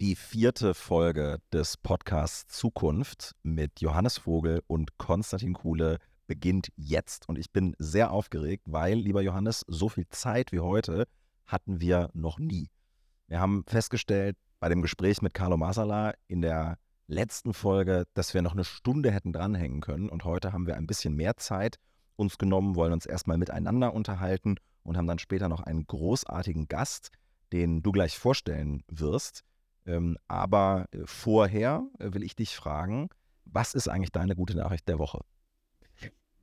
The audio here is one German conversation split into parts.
Die vierte Folge des Podcasts Zukunft mit Johannes Vogel und Konstantin Kuhle beginnt jetzt. Und ich bin sehr aufgeregt, weil, lieber Johannes, so viel Zeit wie heute hatten wir noch nie. Wir haben festgestellt bei dem Gespräch mit Carlo Masala in der letzten Folge, dass wir noch eine Stunde hätten dranhängen können. Und heute haben wir ein bisschen mehr Zeit uns genommen, wollen uns erstmal miteinander unterhalten und haben dann später noch einen großartigen Gast, den du gleich vorstellen wirst. Ähm, aber äh, vorher äh, will ich dich fragen, was ist eigentlich deine gute Nachricht der Woche?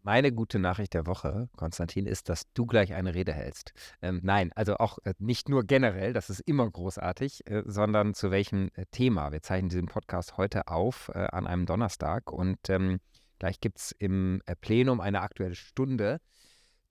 Meine gute Nachricht der Woche, Konstantin, ist, dass du gleich eine Rede hältst. Ähm, nein, also auch äh, nicht nur generell, das ist immer großartig, äh, sondern zu welchem äh, Thema. Wir zeichnen diesen Podcast heute auf äh, an einem Donnerstag und ähm, gleich gibt es im Plenum eine aktuelle Stunde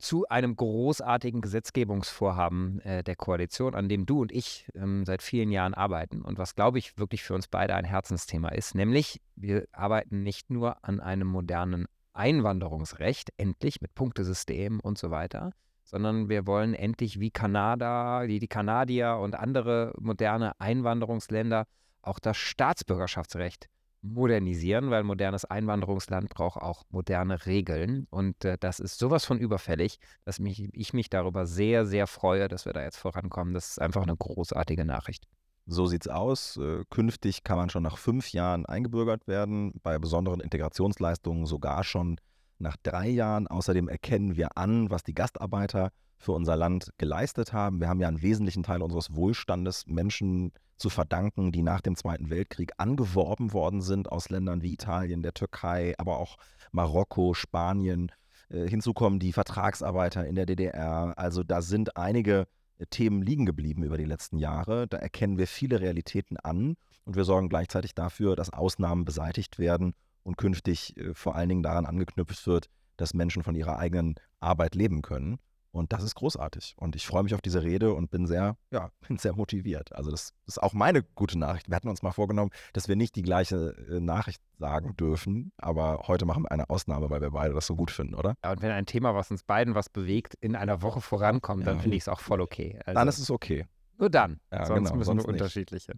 zu einem großartigen Gesetzgebungsvorhaben äh, der Koalition, an dem du und ich ähm, seit vielen Jahren arbeiten und was, glaube ich, wirklich für uns beide ein Herzensthema ist. Nämlich, wir arbeiten nicht nur an einem modernen Einwanderungsrecht, endlich mit Punktesystem und so weiter, sondern wir wollen endlich wie Kanada, wie die Kanadier und andere moderne Einwanderungsländer auch das Staatsbürgerschaftsrecht modernisieren, weil modernes Einwanderungsland braucht auch moderne Regeln. Und äh, das ist sowas von überfällig, dass mich, ich mich darüber sehr, sehr freue, dass wir da jetzt vorankommen. Das ist einfach eine großartige Nachricht. So sieht's aus. Äh, künftig kann man schon nach fünf Jahren eingebürgert werden, bei besonderen Integrationsleistungen sogar schon nach drei Jahren. Außerdem erkennen wir an, was die Gastarbeiter für unser Land geleistet haben. Wir haben ja einen wesentlichen Teil unseres Wohlstandes Menschen zu verdanken, die nach dem Zweiten Weltkrieg angeworben worden sind aus Ländern wie Italien, der Türkei, aber auch Marokko, Spanien. Äh, hinzu kommen die Vertragsarbeiter in der DDR. Also da sind einige äh, Themen liegen geblieben über die letzten Jahre. Da erkennen wir viele Realitäten an und wir sorgen gleichzeitig dafür, dass Ausnahmen beseitigt werden und künftig äh, vor allen Dingen daran angeknüpft wird, dass Menschen von ihrer eigenen Arbeit leben können. Und das ist großartig. Und ich freue mich auf diese Rede und bin sehr, ja, bin sehr motiviert. Also das ist auch meine gute Nachricht. Wir hatten uns mal vorgenommen, dass wir nicht die gleiche äh, Nachricht sagen dürfen, aber heute machen wir eine Ausnahme, weil wir beide das so gut finden, oder? Ja, und wenn ein Thema, was uns beiden was bewegt, in einer Woche vorankommt, ja. dann finde ich es auch voll okay. Also, dann ist es okay. Nur dann. Ja, sonst genau, müssen sonst wir unterschiedliche.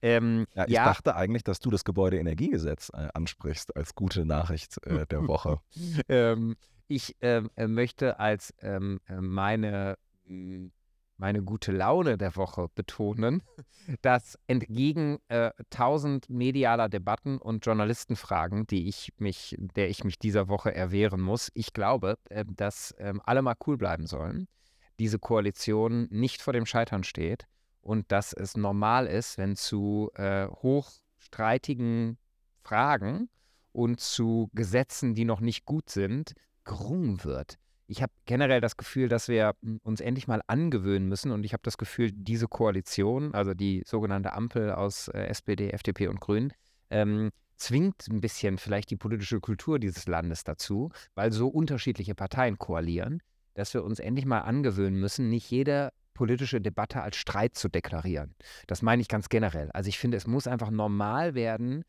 Ähm, ja, ich ja. dachte eigentlich, dass du das Gebäudeenergiegesetz äh, ansprichst als gute Nachricht äh, der Woche. ähm, ich ähm, äh, möchte als ähm, äh, meine, hm, meine gute Laune der Woche betonen, dass entgegen äh, tausend medialer Debatten und Journalistenfragen, die ich mich, der ich mich dieser Woche erwehren muss, ich glaube, äh, dass ähm, alle mal cool bleiben sollen, diese Koalition nicht vor dem Scheitern steht und dass es normal ist, wenn zu äh, hochstreitigen Fragen und zu Gesetzen, die noch nicht gut sind, gerungen wird. Ich habe generell das Gefühl, dass wir hm, uns endlich mal angewöhnen müssen und ich habe das Gefühl, diese Koalition, also die sogenannte Ampel aus äh, SPD, FDP und Grünen, ähm, zwingt ein bisschen vielleicht die politische Kultur dieses Landes dazu, weil so unterschiedliche Parteien koalieren, dass wir uns endlich mal angewöhnen müssen, nicht jede politische Debatte als Streit zu deklarieren. Das meine ich ganz generell. Also ich finde, es muss einfach normal werden,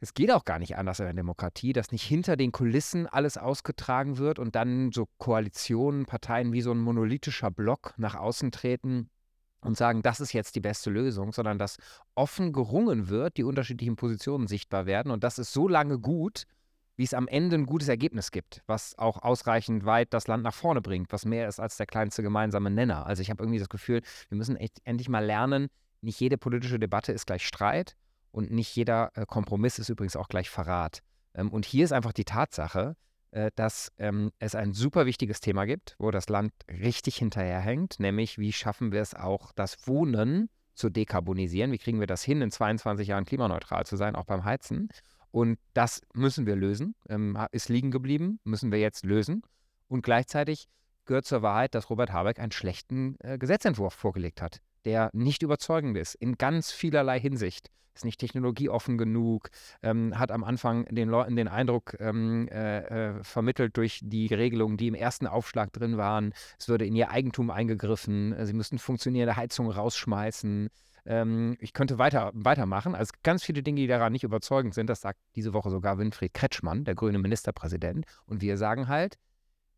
es geht auch gar nicht anders in der Demokratie, dass nicht hinter den Kulissen alles ausgetragen wird und dann so Koalitionen, Parteien wie so ein monolithischer Block nach außen treten und sagen, das ist jetzt die beste Lösung, sondern dass offen gerungen wird, die unterschiedlichen Positionen sichtbar werden und das ist so lange gut, wie es am Ende ein gutes Ergebnis gibt, was auch ausreichend weit das Land nach vorne bringt, was mehr ist als der kleinste gemeinsame Nenner. Also ich habe irgendwie das Gefühl, wir müssen echt endlich mal lernen, nicht jede politische Debatte ist gleich Streit und nicht jeder äh, Kompromiss ist übrigens auch gleich Verrat. Ähm, und hier ist einfach die Tatsache, äh, dass ähm, es ein super wichtiges Thema gibt, wo das Land richtig hinterherhängt, nämlich wie schaffen wir es auch, das Wohnen zu dekarbonisieren? Wie kriegen wir das hin, in 22 Jahren klimaneutral zu sein, auch beim Heizen? Und das müssen wir lösen, ähm, ist liegen geblieben, müssen wir jetzt lösen. Und gleichzeitig gehört zur Wahrheit, dass Robert Habeck einen schlechten äh, Gesetzentwurf vorgelegt hat, der nicht überzeugend ist, in ganz vielerlei Hinsicht ist nicht technologieoffen genug, ähm, hat am Anfang den Leuten den Eindruck ähm, äh, äh, vermittelt durch die Regelungen, die im ersten Aufschlag drin waren, es würde in ihr Eigentum eingegriffen, äh, sie müssten funktionierende Heizungen rausschmeißen. Ähm, ich könnte weiter, weitermachen. Also ganz viele Dinge, die daran nicht überzeugend sind. Das sagt diese Woche sogar Winfried Kretschmann, der grüne Ministerpräsident. Und wir sagen halt,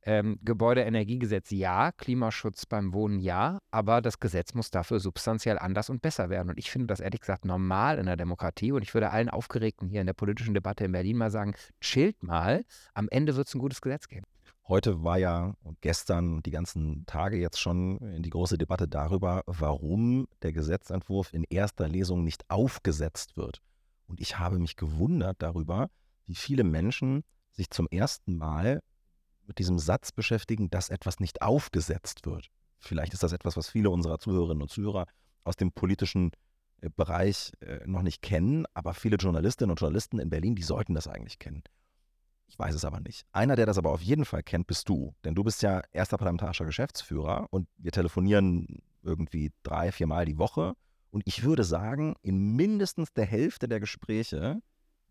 ähm, Gebäudeenergiegesetz ja, Klimaschutz beim Wohnen ja, aber das Gesetz muss dafür substanziell anders und besser werden. Und ich finde das ehrlich gesagt normal in der Demokratie. Und ich würde allen Aufgeregten hier in der politischen Debatte in Berlin mal sagen, chillt mal, am Ende wird es ein gutes Gesetz geben. Heute war ja und gestern die ganzen Tage jetzt schon in die große Debatte darüber, warum der Gesetzentwurf in erster Lesung nicht aufgesetzt wird. Und ich habe mich gewundert darüber, wie viele Menschen sich zum ersten Mal mit diesem Satz beschäftigen, dass etwas nicht aufgesetzt wird. Vielleicht ist das etwas, was viele unserer Zuhörerinnen und Zuhörer aus dem politischen äh, Bereich äh, noch nicht kennen, aber viele Journalistinnen und Journalisten in Berlin, die sollten das eigentlich kennen. Ich weiß es aber nicht. Einer, der das aber auf jeden Fall kennt, bist du. Denn du bist ja erster parlamentarischer Geschäftsführer und wir telefonieren irgendwie drei, viermal die Woche. Und ich würde sagen, in mindestens der Hälfte der Gespräche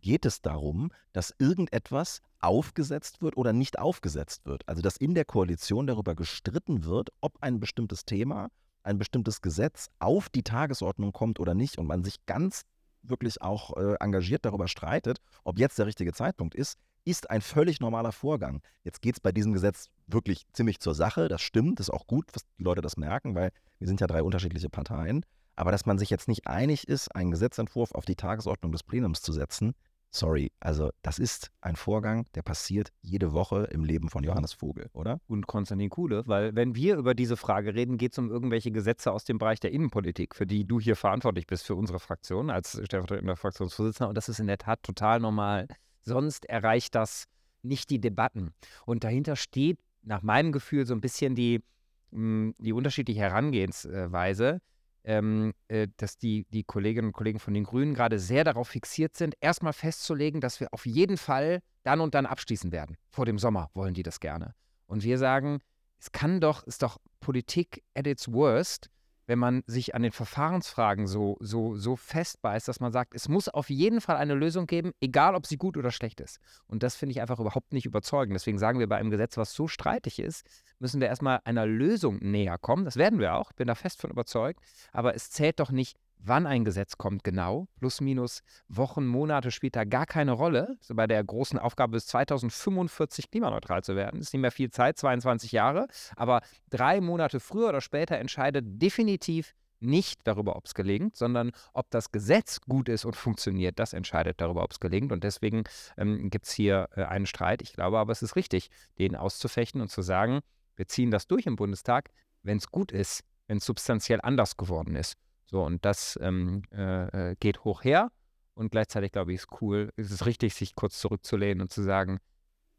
geht es darum, dass irgendetwas aufgesetzt wird oder nicht aufgesetzt wird. Also dass in der Koalition darüber gestritten wird, ob ein bestimmtes Thema, ein bestimmtes Gesetz auf die Tagesordnung kommt oder nicht und man sich ganz wirklich auch äh, engagiert darüber streitet, ob jetzt der richtige Zeitpunkt ist, ist ein völlig normaler Vorgang. Jetzt geht es bei diesem Gesetz wirklich ziemlich zur Sache. Das stimmt, ist auch gut, dass die Leute das merken, weil wir sind ja drei unterschiedliche Parteien. Aber dass man sich jetzt nicht einig ist, einen Gesetzentwurf auf die Tagesordnung des Plenums zu setzen, Sorry, also das ist ein Vorgang, der passiert jede Woche im Leben von Johannes Vogel, oder? Und Konstantin Kuhle, weil wenn wir über diese Frage reden, geht es um irgendwelche Gesetze aus dem Bereich der Innenpolitik, für die du hier verantwortlich bist für unsere Fraktion als stellvertretender Fraktionsvorsitzender. Und das ist in der Tat total normal. Sonst erreicht das nicht die Debatten. Und dahinter steht nach meinem Gefühl so ein bisschen die, hm, die unterschiedliche Herangehensweise ähm, äh, dass die, die Kolleginnen und Kollegen von den Grünen gerade sehr darauf fixiert sind, erstmal festzulegen, dass wir auf jeden Fall dann und dann abschließen werden. Vor dem Sommer wollen die das gerne. Und wir sagen, es kann doch, ist doch Politik at its worst, wenn man sich an den Verfahrensfragen so, so, so festbeißt, dass man sagt, es muss auf jeden Fall eine Lösung geben, egal ob sie gut oder schlecht ist. Und das finde ich einfach überhaupt nicht überzeugend. Deswegen sagen wir bei einem Gesetz, was so streitig ist, müssen wir erstmal einer Lösung näher kommen. Das werden wir auch, bin da fest von überzeugt. Aber es zählt doch nicht, wann ein Gesetz kommt genau, plus minus Wochen, Monate später gar keine Rolle. So bei der großen Aufgabe bis 2045 klimaneutral zu werden. Ist nicht mehr viel Zeit, 22 Jahre. Aber drei Monate früher oder später entscheidet definitiv nicht darüber, ob es gelingt, sondern ob das Gesetz gut ist und funktioniert. Das entscheidet darüber, ob es gelingt. Und deswegen ähm, gibt es hier äh, einen Streit. Ich glaube aber, es ist richtig, den auszufechten und zu sagen, wir ziehen das durch im Bundestag, wenn es gut ist, wenn es substanziell anders geworden ist. So, und das ähm, äh, äh, geht hoch her. Und gleichzeitig, glaube ich, ist cool, ist es richtig, sich kurz zurückzulehnen und zu sagen,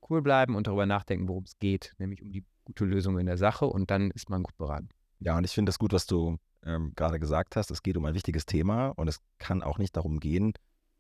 cool bleiben und darüber nachdenken, worum es geht, nämlich um die gute Lösung in der Sache. Und dann ist man gut beraten. Ja, und ich finde es gut, was du ähm, gerade gesagt hast. Es geht um ein wichtiges Thema und es kann auch nicht darum gehen,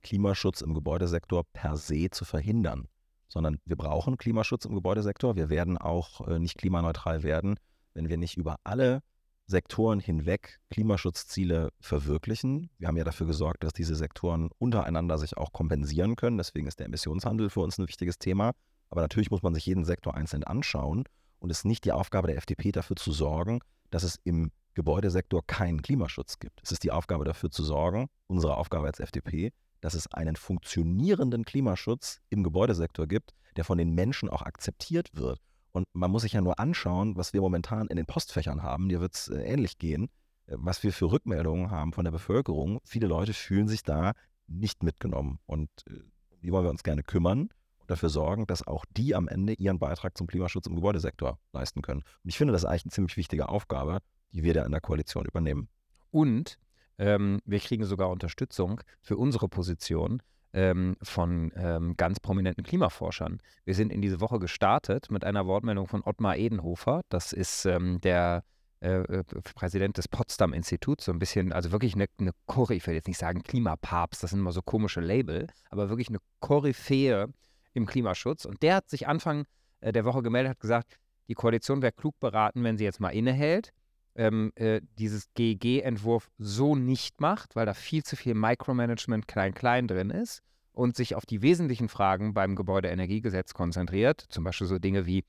Klimaschutz im Gebäudesektor per se zu verhindern, sondern wir brauchen Klimaschutz im Gebäudesektor. Wir werden auch äh, nicht klimaneutral werden, wenn wir nicht über alle Sektoren hinweg Klimaschutzziele verwirklichen. Wir haben ja dafür gesorgt, dass diese Sektoren untereinander sich auch kompensieren können. Deswegen ist der Emissionshandel für uns ein wichtiges Thema. Aber natürlich muss man sich jeden Sektor einzeln anschauen. Und es ist nicht die Aufgabe der FDP, dafür zu sorgen, dass es im Gebäudesektor keinen Klimaschutz gibt. Es ist die Aufgabe dafür zu sorgen, unsere Aufgabe als FDP, dass es einen funktionierenden Klimaschutz im Gebäudesektor gibt, der von den Menschen auch akzeptiert wird und man muss sich ja nur anschauen, was wir momentan in den Postfächern haben. Dir wird es äh, ähnlich gehen, äh, was wir für Rückmeldungen haben von der Bevölkerung. Viele Leute fühlen sich da nicht mitgenommen. Und äh, die wollen wir uns gerne kümmern und dafür sorgen, dass auch die am Ende ihren Beitrag zum Klimaschutz im Gebäudesektor leisten können. Und ich finde, das ist eigentlich eine ziemlich wichtige Aufgabe, die wir da in der Koalition übernehmen. Und ähm, wir kriegen sogar Unterstützung für unsere Position, ähm, von ähm, ganz prominenten Klimaforschern. Wir sind in diese Woche gestartet mit einer Wortmeldung von Ottmar Edenhofer. Das ist ähm, der äh, äh Präsident des Potsdam-Instituts, so ein bisschen, also wirklich eine, eine Koryphäe, ich will jetzt nicht sagen Klimapapst, das sind immer so komische Label, aber wirklich eine Koryphäe im Klimaschutz. Und der hat sich Anfang äh, der Woche gemeldet, hat gesagt, die Koalition wäre klug beraten, wenn sie jetzt mal innehält ähm, äh, dieses GEG-Entwurf so nicht macht, weil da viel zu viel Micromanagement klein-klein drin ist und sich auf die wesentlichen Fragen beim Gebäudeenergiegesetz konzentriert. Zum Beispiel so Dinge wie,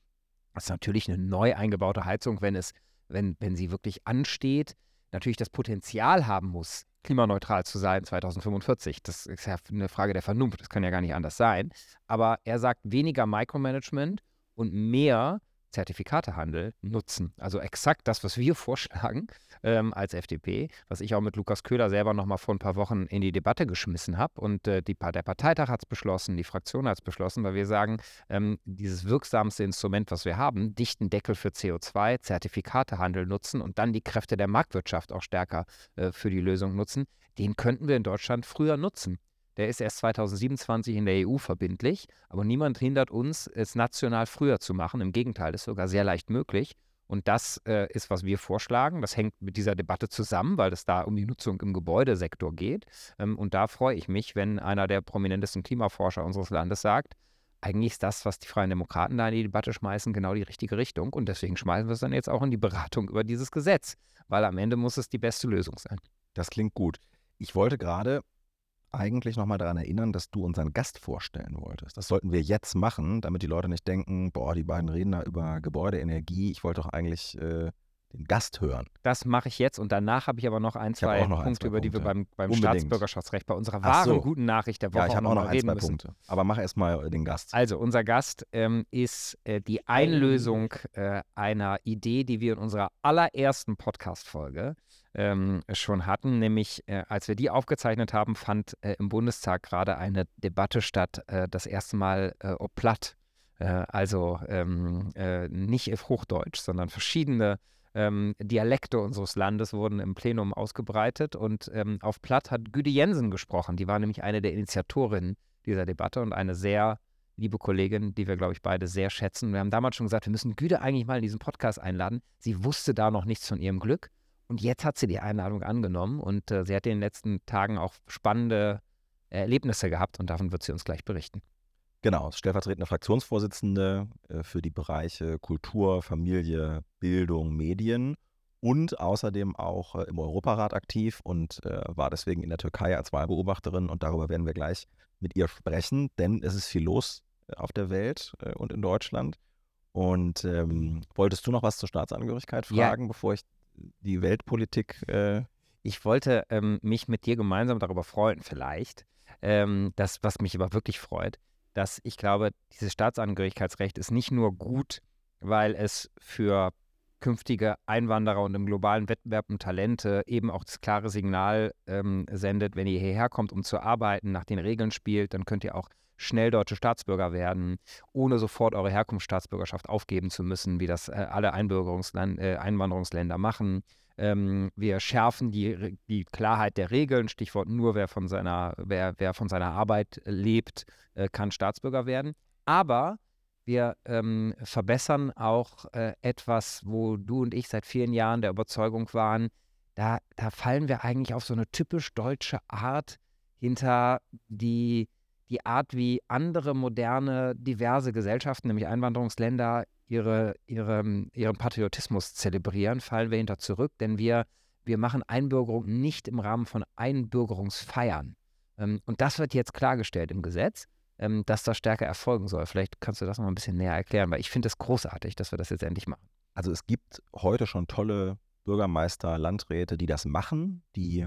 das ist natürlich eine neu eingebaute Heizung, wenn, es, wenn, wenn sie wirklich ansteht, natürlich das Potenzial haben muss, klimaneutral zu sein 2045. Das ist ja eine Frage der Vernunft, das kann ja gar nicht anders sein. Aber er sagt weniger Micromanagement und mehr Zertifikatehandel nutzen. Also exakt das, was wir vorschlagen ähm, als FDP, was ich auch mit Lukas Köhler selber noch mal vor ein paar Wochen in die Debatte geschmissen habe. Und äh, die, der Parteitag hat es beschlossen, die Fraktion hat es beschlossen, weil wir sagen, ähm, dieses wirksamste Instrument, was wir haben, dichten Deckel für CO2, Zertifikatehandel nutzen und dann die Kräfte der Marktwirtschaft auch stärker äh, für die Lösung nutzen, den könnten wir in Deutschland früher nutzen. Der ist erst 2027 in der EU verbindlich, aber niemand hindert uns, es national früher zu machen. Im Gegenteil, ist sogar sehr leicht möglich. Und das äh, ist, was wir vorschlagen. Das hängt mit dieser Debatte zusammen, weil es da um die Nutzung im Gebäudesektor geht. Ähm, und da freue ich mich, wenn einer der prominentesten Klimaforscher unseres Landes sagt, eigentlich ist das, was die Freien Demokraten da in die Debatte schmeißen, genau die richtige Richtung. Und deswegen schmeißen wir es dann jetzt auch in die Beratung über dieses Gesetz, weil am Ende muss es die beste Lösung sein. Das klingt gut. Ich wollte gerade eigentlich nochmal daran erinnern, dass du unseren Gast vorstellen wolltest. Das sollten wir jetzt machen, damit die Leute nicht denken, boah, die beiden reden da über Gebäudeenergie. Ich wollte doch eigentlich äh, den Gast hören. Das mache ich jetzt und danach habe ich aber noch ein, zwei noch Punkte, ein, zwei über die wir Punkte. beim, beim Unbedingt. Staatsbürgerschaftsrecht bei unserer wahren so. guten Nachricht der Woche Ja, ich habe auch noch noch ein, reden zwei müssen. Punkte. Aber mach erst mal den Gast. Also, unser Gast ähm, ist äh, die Einlösung äh, einer Idee, die wir in unserer allerersten Podcast-Folge ähm, schon hatten. Nämlich, äh, als wir die aufgezeichnet haben, fand äh, im Bundestag gerade eine Debatte statt, äh, das erste Mal äh, ob platt. Äh, also ähm, äh, nicht auf Hochdeutsch, sondern verschiedene ähm, Dialekte unseres Landes wurden im Plenum ausgebreitet. Und ähm, auf Platt hat Güde Jensen gesprochen. Die war nämlich eine der Initiatorinnen dieser Debatte und eine sehr liebe Kollegin, die wir, glaube ich, beide sehr schätzen. Wir haben damals schon gesagt, wir müssen Güde eigentlich mal in diesen Podcast einladen. Sie wusste da noch nichts von ihrem Glück. Und jetzt hat sie die Einladung angenommen und äh, sie hat in den letzten Tagen auch spannende Erlebnisse gehabt und davon wird sie uns gleich berichten. Genau, stellvertretende Fraktionsvorsitzende äh, für die Bereiche Kultur, Familie, Bildung, Medien und außerdem auch äh, im Europarat aktiv und äh, war deswegen in der Türkei als Wahlbeobachterin und darüber werden wir gleich mit ihr sprechen, denn es ist viel los auf der Welt und in Deutschland. Und ähm, wolltest du noch was zur Staatsangehörigkeit Ja. fragen, bevor ich die Weltpolitik äh, Ich wollte ähm, mich mit dir gemeinsam darüber freuen, vielleicht. Ähm, das, was mich aber wirklich freut, dass ich glaube, dieses Staatsangehörigkeitsrecht ist nicht nur gut, weil es für künftige Einwanderer und im globalen Wettbewerb um Talente eben auch das klare Signal ähm, sendet, wenn ihr hierher kommt, um zu arbeiten, nach den Regeln spielt, dann könnt ihr auch schnell deutsche Staatsbürger werden, ohne sofort eure Herkunftsstaatsbürgerschaft aufgeben zu müssen, wie das äh, alle äh, Einwanderungsländer machen. Ähm, wir schärfen die, die Klarheit der Regeln. Stichwort nur, wer von seiner, wer, wer von seiner Arbeit lebt, äh, kann Staatsbürger werden. Aber wir ähm, verbessern auch äh, etwas, wo du und ich seit vielen Jahren der Überzeugung waren, da, da fallen wir eigentlich auf so eine typisch deutsche Art hinter die, die Art, wie andere moderne, diverse Gesellschaften, nämlich Einwanderungsländer, ihre, ihre, ihren Patriotismus zelebrieren, fallen wir hinter zurück, denn wir, wir machen Einbürgerung nicht im Rahmen von Einbürgerungsfeiern. Ähm, und das wird jetzt klargestellt im Gesetz, ähm, dass das stärker erfolgen soll. Vielleicht kannst du das noch ein bisschen näher erklären, weil ich finde es großartig, dass wir das jetzt endlich machen. Also es gibt heute schon tolle Bürgermeister, Landräte, die das machen, die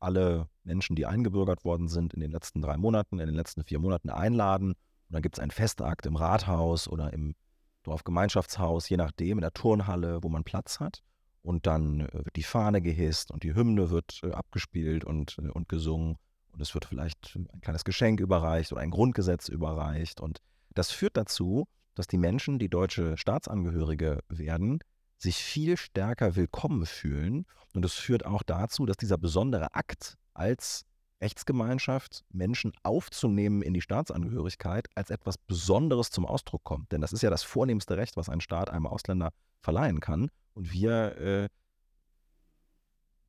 alle Menschen, die eingebürgert worden sind, in den letzten drei Monaten, in den letzten vier Monaten einladen. Und dann gibt es einen Festakt im Rathaus oder im Dorfgemeinschaftshaus, je nachdem, in der Turnhalle, wo man Platz hat. Und dann äh, wird die Fahne gehisst und die Hymne wird äh, abgespielt und, äh, und gesungen. Und es wird vielleicht ein kleines Geschenk überreicht oder ein Grundgesetz überreicht. Und das führt dazu, dass die Menschen, die deutsche Staatsangehörige werden, sich viel stärker willkommen fühlen. Und es führt auch dazu, dass dieser besondere Akt als Rechtsgemeinschaft Menschen aufzunehmen in die Staatsangehörigkeit als etwas Besonderes zum Ausdruck kommt. Denn das ist ja das vornehmste Recht, was ein Staat einem Ausländer verleihen kann. Und wir äh,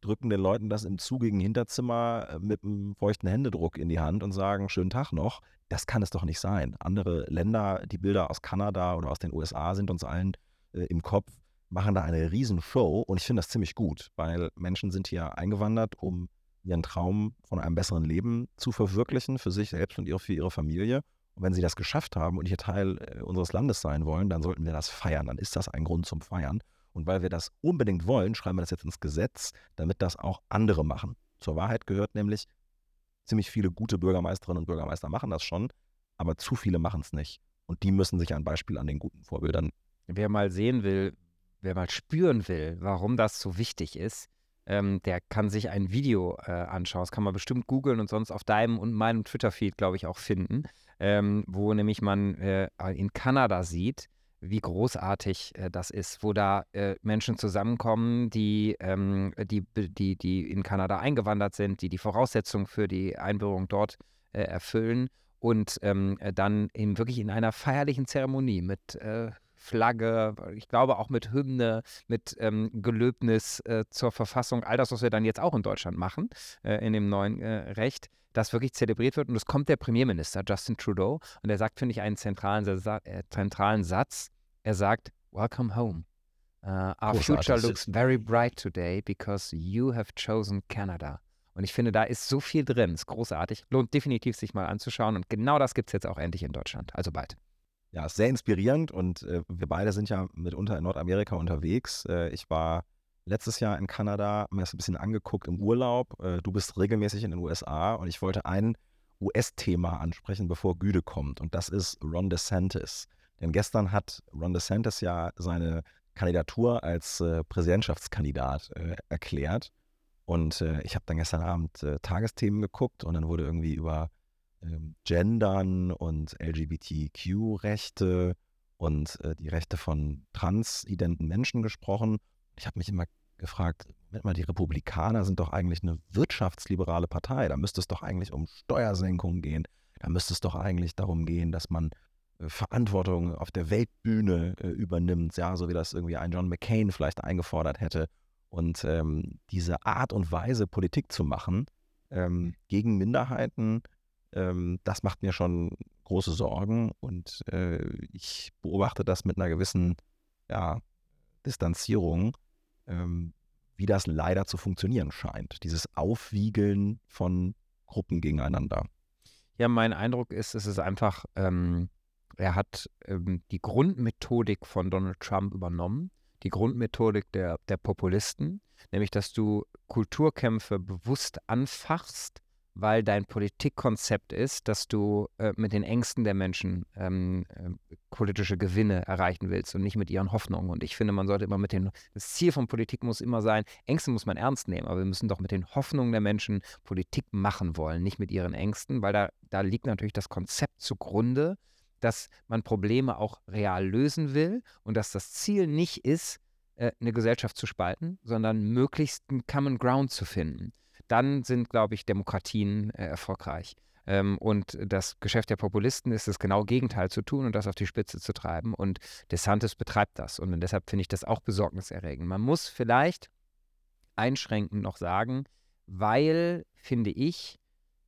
drücken den Leuten das im zugigen Hinterzimmer äh, mit einem feuchten Händedruck in die Hand und sagen, schönen Tag noch. Das kann es doch nicht sein. Andere Länder, die Bilder aus Kanada oder aus den USA sind uns allen äh, im Kopf, machen da eine Riesenshow und ich finde das ziemlich gut, weil Menschen sind hier eingewandert, um ihren Traum von einem besseren Leben zu verwirklichen für sich selbst und für ihre Familie. Und wenn sie das geschafft haben und hier Teil äh, unseres Landes sein wollen, dann sollten wir das feiern. Dann ist das ein Grund zum Feiern. Und weil wir das unbedingt wollen, schreiben wir das jetzt ins Gesetz, damit das auch andere machen. Zur Wahrheit gehört nämlich, ziemlich viele gute Bürgermeisterinnen und Bürgermeister machen das schon, aber zu viele machen es nicht. Und die müssen sich ein Beispiel an den guten Vorbildern wer mal sehen will, wer mal spüren will, warum das so wichtig ist, ähm, der kann sich ein Video äh, anschauen. Das kann man bestimmt googeln und sonst auf deinem und meinem Twitter-Feed, glaube ich, auch finden, ähm, wo nämlich man äh, in Kanada sieht, wie großartig äh, das ist, wo da äh, Menschen zusammenkommen, die, ähm, die, die, die in Kanada eingewandert sind, die die Voraussetzungen für die Einbürgerung dort äh, erfüllen und ähm, dann eben wirklich in einer feierlichen Zeremonie mit äh, Flagge, ich glaube auch mit Hymne, mit ähm, Gelöbnis äh, zur Verfassung, all das, was wir dann jetzt auch in Deutschland machen, äh, in dem neuen äh, Recht, das wirklich zelebriert wird. Und es kommt der Premierminister Justin Trudeau und er sagt, finde ich, einen zentralen, äh, zentralen Satz. Er sagt, Welcome home. Uh, our future looks very bright today because you have chosen Canada. Und ich finde, da ist so viel drin. Ist großartig. Lohnt definitiv, sich mal anzuschauen. Und genau das gibt es jetzt auch endlich in Deutschland. Also bald. Ja, ist sehr inspirierend und äh, wir beide sind ja mitunter in Nordamerika unterwegs. Äh, ich war letztes Jahr in Kanada, mir das ein bisschen angeguckt im Urlaub. Äh, du bist regelmäßig in den USA und ich wollte ein US-Thema ansprechen, bevor Güde kommt und das ist Ron DeSantis. Denn gestern hat Ron DeSantis ja seine Kandidatur als äh, Präsidentschaftskandidat äh, erklärt. Und äh, ich habe dann gestern Abend Tagesthemen geguckt und dann wurde irgendwie über ähm, Gendern und LGBTQ-Rechte und äh, die Rechte von transidenten Menschen gesprochen. Ich habe mich immer gefragt, mal, die Republikaner sind doch eigentlich eine wirtschaftsliberale Partei. Da müsste es doch eigentlich um Steuersenkungen gehen. Da müsste es doch eigentlich darum gehen, dass man äh, Verantwortung auf der Weltbühne äh, übernimmt, ja, so wie das irgendwie ein John McCain vielleicht eingefordert hätte. Und ähm, diese Art und Weise, Politik zu machen, ähm, gegen Minderheiten, ähm, das macht mir schon große Sorgen und äh, ich beobachte das mit einer gewissen ja, Distanzierung, ähm, wie das leider zu funktionieren scheint. Dieses Aufwiegeln von Gruppen gegeneinander. Ja, mein Eindruck ist, es ist einfach, ähm, er hat ähm, die Grundmethodik von Donald Trump übernommen, die Grundmethodik der, der Populisten, nämlich dass du Kulturkämpfe bewusst anfachst weil dein Politikkonzept ist, dass du äh, mit den Ängsten der Menschen ähm, äh, politische Gewinne erreichen willst und nicht mit ihren Hoffnungen. Und ich finde, man sollte immer mit den, das Ziel von Politik muss immer sein, Ängste muss man ernst nehmen, aber wir müssen doch mit den Hoffnungen der Menschen Politik machen wollen, nicht mit ihren Ängsten, weil da, da liegt natürlich das Konzept zugrunde, dass man Probleme auch real lösen will und dass das Ziel nicht ist, äh, eine Gesellschaft zu spalten, sondern möglichst einen Common Ground zu finden dann sind, glaube ich, Demokratien äh, erfolgreich. Ähm, und das Geschäft der Populisten ist das genau Gegenteil zu tun und das auf die Spitze zu treiben. Und DeSantis betreibt das. Und deshalb finde ich das auch besorgniserregend. Man muss vielleicht einschränkend noch sagen, weil, finde ich,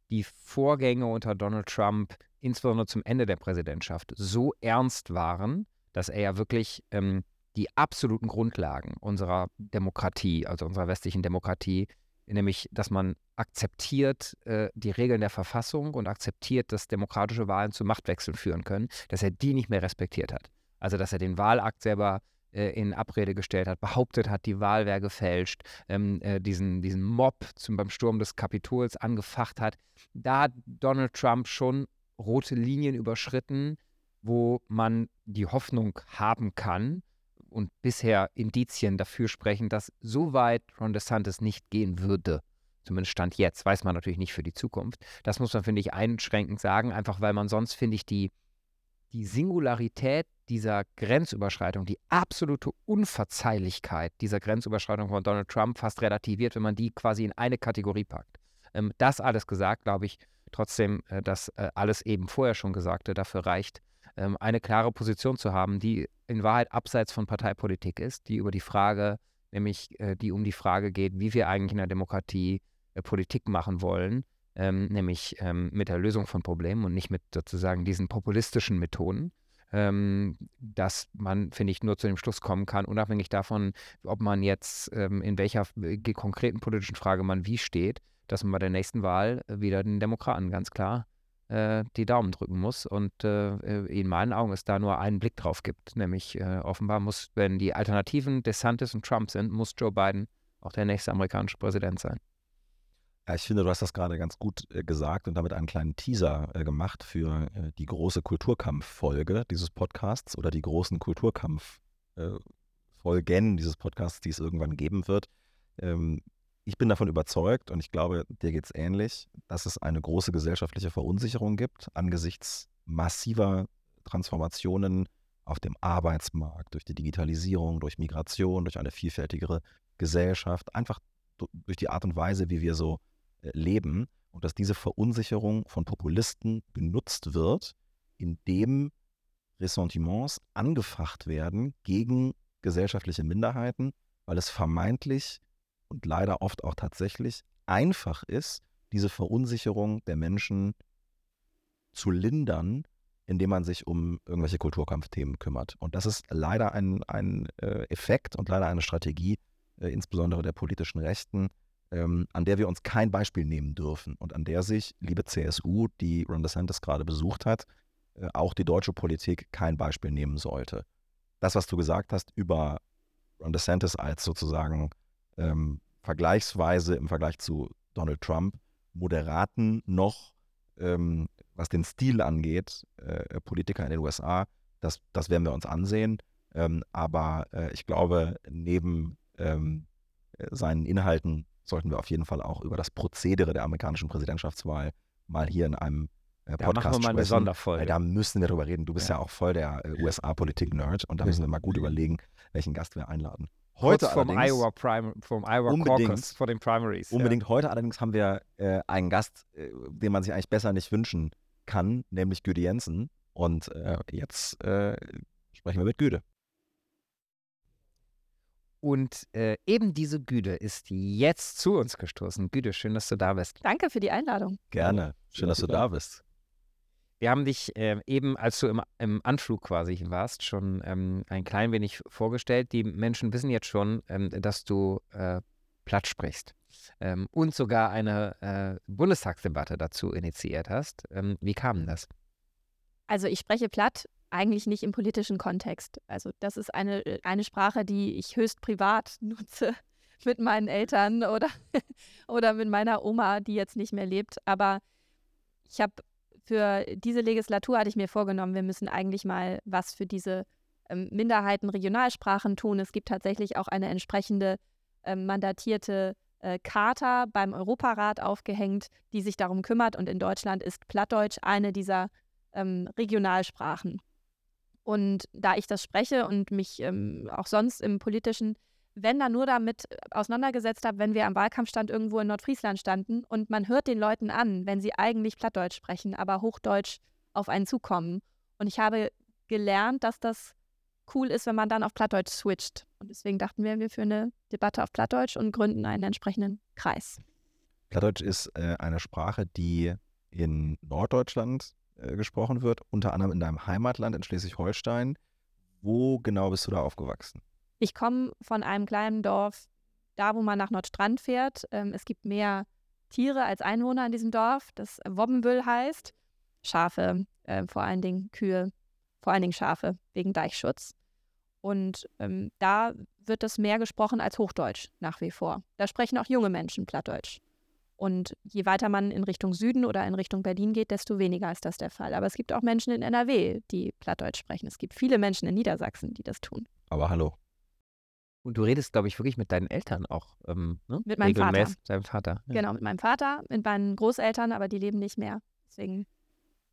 die Vorgänge unter Donald Trump, insbesondere zum Ende der Präsidentschaft, so ernst waren, dass er ja wirklich ähm, die absoluten Grundlagen unserer Demokratie, also unserer westlichen Demokratie, nämlich dass man akzeptiert äh, die Regeln der Verfassung und akzeptiert, dass demokratische Wahlen zu Machtwechseln führen können, dass er die nicht mehr respektiert hat. Also dass er den Wahlakt selber äh, in Abrede gestellt hat, behauptet hat, die Wahl wäre gefälscht, ähm, äh, diesen, diesen Mob zum, beim Sturm des Kapitols angefacht hat. Da hat Donald Trump schon rote Linien überschritten, wo man die Hoffnung haben kann, und bisher Indizien dafür sprechen, dass so weit Ron DeSantis nicht gehen würde. Zumindest Stand jetzt, weiß man natürlich nicht für die Zukunft. Das muss man, finde ich, einschränkend sagen, einfach weil man sonst, finde ich, die, die Singularität dieser Grenzüberschreitung, die absolute Unverzeihlichkeit dieser Grenzüberschreitung von Donald Trump fast relativiert, wenn man die quasi in eine Kategorie packt. Ähm, das alles gesagt, glaube ich trotzdem, äh, dass äh, alles eben vorher schon Gesagte dafür reicht, ähm, eine klare Position zu haben, die in Wahrheit abseits von Parteipolitik ist, die über die Frage, nämlich äh, die um die Frage geht, wie wir eigentlich in der Demokratie äh, Politik machen wollen, ähm, nämlich ähm, mit der Lösung von Problemen und nicht mit sozusagen diesen populistischen Methoden. Ähm, dass man, finde ich, nur zu dem Schluss kommen kann, unabhängig davon, ob man jetzt ähm, in welcher äh, konkreten politischen Frage man wie steht, dass man bei der nächsten Wahl äh, wieder den Demokraten ganz klar die Daumen drücken muss und äh, äh, in meinen Augen es da nur einen Blick drauf gibt. Nämlich äh, offenbar muss, wenn die Alternativen DeSantis und Trump sind, muss Joe Biden auch der nächste amerikanische Präsident sein. Ja, ich finde, du hast das gerade ganz gut äh, gesagt und damit einen kleinen Teaser äh, gemacht für die große Kulturkampf-Folge dieses Podcasts oder die großen Kulturkampf äh, Folgen dieses Podcasts, die es irgendwann geben wird. Ich bin davon überzeugt und ich glaube, dir geht es ähnlich, dass es eine große gesellschaftliche Verunsicherung gibt angesichts massiver Transformationen auf dem Arbeitsmarkt, durch die Digitalisierung, durch Migration, durch eine vielfältigere Gesellschaft, einfach durch die Art und Weise, wie wir so äh, leben und dass diese Verunsicherung von Populisten genutzt wird, indem Ressentiments angefacht werden gegen gesellschaftliche Minderheiten, weil es vermeintlich und leider oft auch tatsächlich einfach ist, diese Verunsicherung der Menschen zu lindern, indem man sich um irgendwelche Kulturkampfthemen kümmert. Und das ist leider ein, ein äh, Effekt und leider eine Strategie, äh, insbesondere der politischen Rechten, ähm, an der wir uns kein Beispiel nehmen dürfen und an der sich, liebe CSU, die Ron DeSantis gerade besucht hat, äh, auch die deutsche Politik kein Beispiel nehmen sollte. Das, was du gesagt hast über Ron DeSantis als sozusagen ähm, vergleichsweise im Vergleich zu Donald Trump moderaten noch, ähm, was den Stil angeht, äh, Politiker in den USA, das, das werden wir uns ansehen. Ähm, aber äh, ich glaube, neben ähm, seinen Inhalten sollten wir auf jeden Fall auch über das Prozedere der amerikanischen Präsidentschaftswahl mal hier in einem äh, Podcast da machen wir mal eine Sonderfolge. da müssen wir drüber reden. Du bist ja, ja auch voll der äh, USA-Politik-Nerd und da müssen wir mal gut überlegen, welchen Gast wir einladen. Heute vom Iowa, Prime, vom Iowa Caucus, vor den Primaries. Unbedingt. Ja. Heute allerdings haben wir äh, einen Gast, äh, den man sich eigentlich besser nicht wünschen kann, nämlich Güde Jensen. Und äh, jetzt äh, sprechen wir mit Güde. Und äh, eben diese Güde ist jetzt zu uns gestoßen. Güde, schön, dass du da bist. Danke für die Einladung. Gerne. Schön, dass du da bist. Wir haben dich äh, eben, als du im, im, Anflug quasi warst, schon ähm, ein klein wenig vorgestellt. Die Menschen wissen jetzt schon, ähm, dass du äh, platt sprichst ähm, und sogar eine äh, Bundestagsdebatte dazu initiiert hast. Ähm, wie kam das? Also ich spreche platt eigentlich nicht im politischen Kontext. Also das ist eine, äh, eine Sprache, die ich höchst privat nutze mit meinen Eltern oder, oder mit meiner Oma, die jetzt nicht mehr lebt. Aber ich habe für diese Legislatur hatte ich mir vorgenommen, wir müssen eigentlich mal was für diese ähm, Minderheiten Regionalsprachen tun. Es gibt tatsächlich auch eine entsprechende ähm, mandatierte äh, Charta beim Europarat aufgehängt, die sich darum kümmert. Und in Deutschland ist Plattdeutsch eine dieser ähm, Regionalsprachen. Und da ich das spreche und mich ähm, auch sonst im politischen wenn dann nur damit äh, auseinandergesetzt habe, wenn wir am Wahlkampfstand irgendwo in Nordfriesland standen und man hört den Leuten an, wenn sie eigentlich Plattdeutsch sprechen, aber Hochdeutsch auf einen zukommen. Und ich habe gelernt, dass das cool ist, wenn man dann auf Plattdeutsch switcht. Und deswegen dachten wir, wir führen eine Debatte auf Plattdeutsch und gründen einen entsprechenden Kreis. Plattdeutsch ist äh, eine Sprache, die in Norddeutschland äh, gesprochen wird, unter anderem in deinem Heimatland in Schleswig-Holstein. Wo genau bist du da aufgewachsen? Ich komme von einem kleinen Dorf, da wo man nach Nordstrand fährt. Ähm, es gibt mehr Tiere als Einwohner in diesem Dorf, das Wobbenbüll heißt. Schafe, äh, vor allen Dingen Kühe, vor allen Dingen Schafe wegen Deichschutz. Und ähm, da wird das mehr gesprochen als Hochdeutsch nach wie vor. Da sprechen auch junge Menschen Plattdeutsch. Und je weiter man in Richtung Süden oder in Richtung Berlin geht, desto weniger ist das der Fall. Aber es gibt auch Menschen in NRW, die Plattdeutsch sprechen. Es gibt viele Menschen in Niedersachsen, die das tun. Aber hallo, und du redest, glaube ich, wirklich mit deinen Eltern auch. Ähm, ne? Mit meinem Vater. Deinem Vater. Ja. Genau, mit meinem Vater, mit meinen Großeltern, aber die leben nicht mehr. Deswegen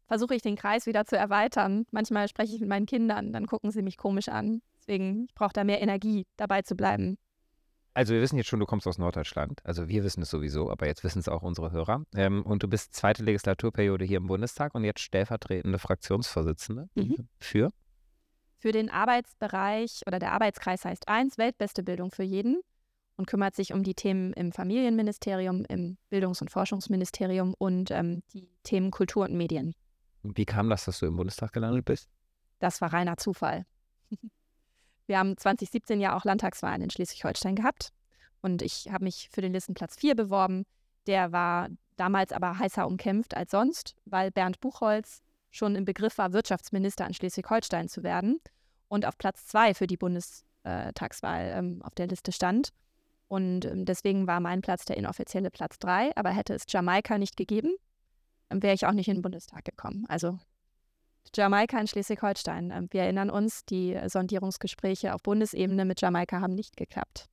versuche ich den Kreis wieder zu erweitern. Manchmal spreche ich mit meinen Kindern, dann gucken sie mich komisch an. Deswegen, ich brauche da mehr Energie, dabei zu bleiben. Also wir wissen jetzt schon, du kommst aus Norddeutschland. Also wir wissen es sowieso, aber jetzt wissen es auch unsere Hörer. Ähm, und du bist zweite Legislaturperiode hier im Bundestag und jetzt stellvertretende Fraktionsvorsitzende mhm. für für den Arbeitsbereich oder der Arbeitskreis heißt eins, Weltbeste Bildung für jeden und kümmert sich um die Themen im Familienministerium, im Bildungs- und Forschungsministerium und ähm, die Themen Kultur und Medien. Wie kam das, dass du im Bundestag gelandet bist? Das war reiner Zufall. Wir haben 2017 ja auch Landtagswahlen in Schleswig-Holstein gehabt und ich habe mich für den Listenplatz 4 beworben. Der war damals aber heißer umkämpft als sonst, weil Bernd Buchholz schon im Begriff war, Wirtschaftsminister in Schleswig-Holstein zu werden und auf Platz zwei für die Bundestagswahl ähm, auf der Liste stand. Und ähm, deswegen war mein Platz der inoffizielle Platz drei. Aber hätte es Jamaika nicht gegeben, wäre ich auch nicht in den Bundestag gekommen. Also Jamaika in Schleswig-Holstein. Ähm, wir erinnern uns, die Sondierungsgespräche auf Bundesebene mit Jamaika haben nicht geklappt.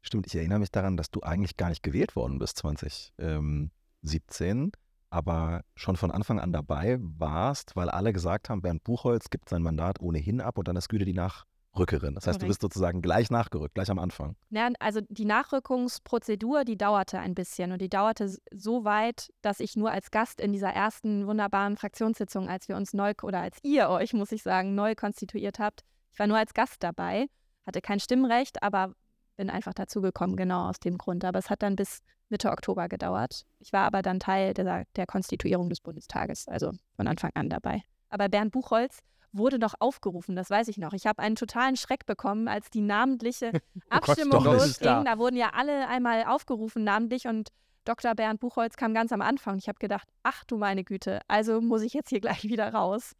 Stimmt, ich erinnere mich daran, dass du eigentlich gar nicht gewählt worden bist 2017, aber schon von Anfang an dabei warst, weil alle gesagt haben, Bernd Buchholz gibt sein Mandat ohnehin ab und dann ist Güte die Nachrückerin. Das heißt, du bist sozusagen gleich nachgerückt, gleich am Anfang. Ja, also die Nachrückungsprozedur, die dauerte ein bisschen und die dauerte so weit, dass ich nur als Gast in dieser ersten wunderbaren Fraktionssitzung, als wir uns neu oder als ihr euch, muss ich sagen, neu konstituiert habt, ich war nur als Gast dabei, hatte kein Stimmrecht, aber bin einfach dazugekommen, genau aus dem Grund. Aber es hat dann bis Mitte Oktober gedauert. Ich war aber dann Teil der, der Konstituierung des Bundestages, also von Anfang an dabei. Aber Bernd Buchholz wurde noch aufgerufen, das weiß ich noch. Ich habe einen totalen Schreck bekommen, als die namentliche Abstimmung oh Gott, losging. Da. da wurden ja alle einmal aufgerufen, namentlich und Dr. Bernd Buchholz kam ganz am Anfang. Ich habe gedacht, ach du meine Güte, also muss ich jetzt hier gleich wieder raus.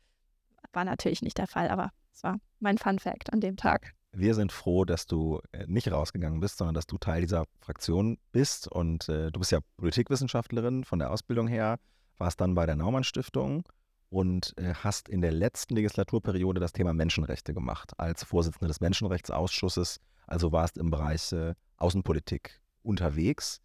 War natürlich nicht der Fall, aber es war mein Fun Fact an dem Tag wir sind froh, dass du äh, nicht rausgegangen bist, sondern dass du Teil dieser Fraktion bist. Und äh, du bist ja Politikwissenschaftlerin von der Ausbildung her, warst dann bei der Naumann Stiftung und äh, hast in der letzten Legislaturperiode das Thema Menschenrechte gemacht als Vorsitzende des Menschenrechtsausschusses. Also warst im Bereich äh, Außenpolitik unterwegs.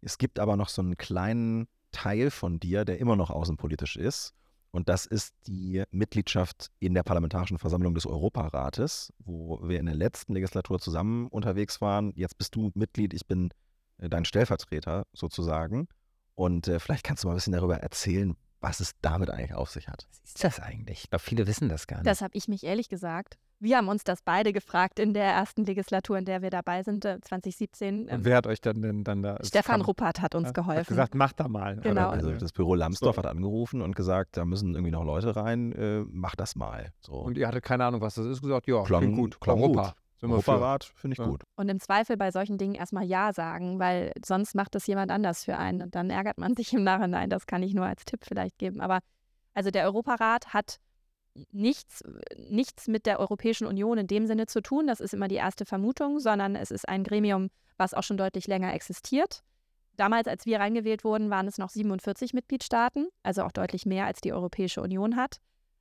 Es gibt aber noch so einen kleinen Teil von dir, der immer noch außenpolitisch ist. Und das ist die Mitgliedschaft in der Parlamentarischen Versammlung des Europarates, wo wir in der letzten Legislatur zusammen unterwegs waren. Jetzt bist du Mitglied, ich bin äh, dein Stellvertreter sozusagen. Und äh, vielleicht kannst du mal ein bisschen darüber erzählen, was es damit eigentlich auf sich hat. Was ist das eigentlich? Ich glaube, viele wissen das gar nicht. Das habe ich mich ehrlich gesagt wir haben uns das beide gefragt in der ersten Legislatur, in der wir dabei sind, 2017. Äh, Und wer hat euch dann, denn, dann da? Stefan Ruppert hat uns geholfen. Hat gesagt, mach da mal. Genau. Also das Büro Lambsdorff so. hat angerufen und gesagt, da müssen irgendwie noch Leute rein, äh, mach das mal. So. Und ihr hattet keine Ahnung, was das ist, gesagt, ja, klang, klingt gut. Klang Europa. Gut. Europarat finde ich ja. gut. Und im Zweifel bei solchen Dingen erstmal Ja sagen, weil sonst macht das jemand anders für einen und dann ärgert man sich im Nachhinein. Das kann ich nur als Tipp vielleicht geben. Aber also der Europarat hat nichts, nichts mit der Europäischen Union in dem Sinne zu tun. Das ist immer die erste Vermutung, sondern es ist ein Gremium, was auch schon deutlich länger existiert. Damals, als wir reingewählt wurden, waren es noch 47 Mitgliedstaaten, also auch deutlich mehr, als die Europäische Union hat.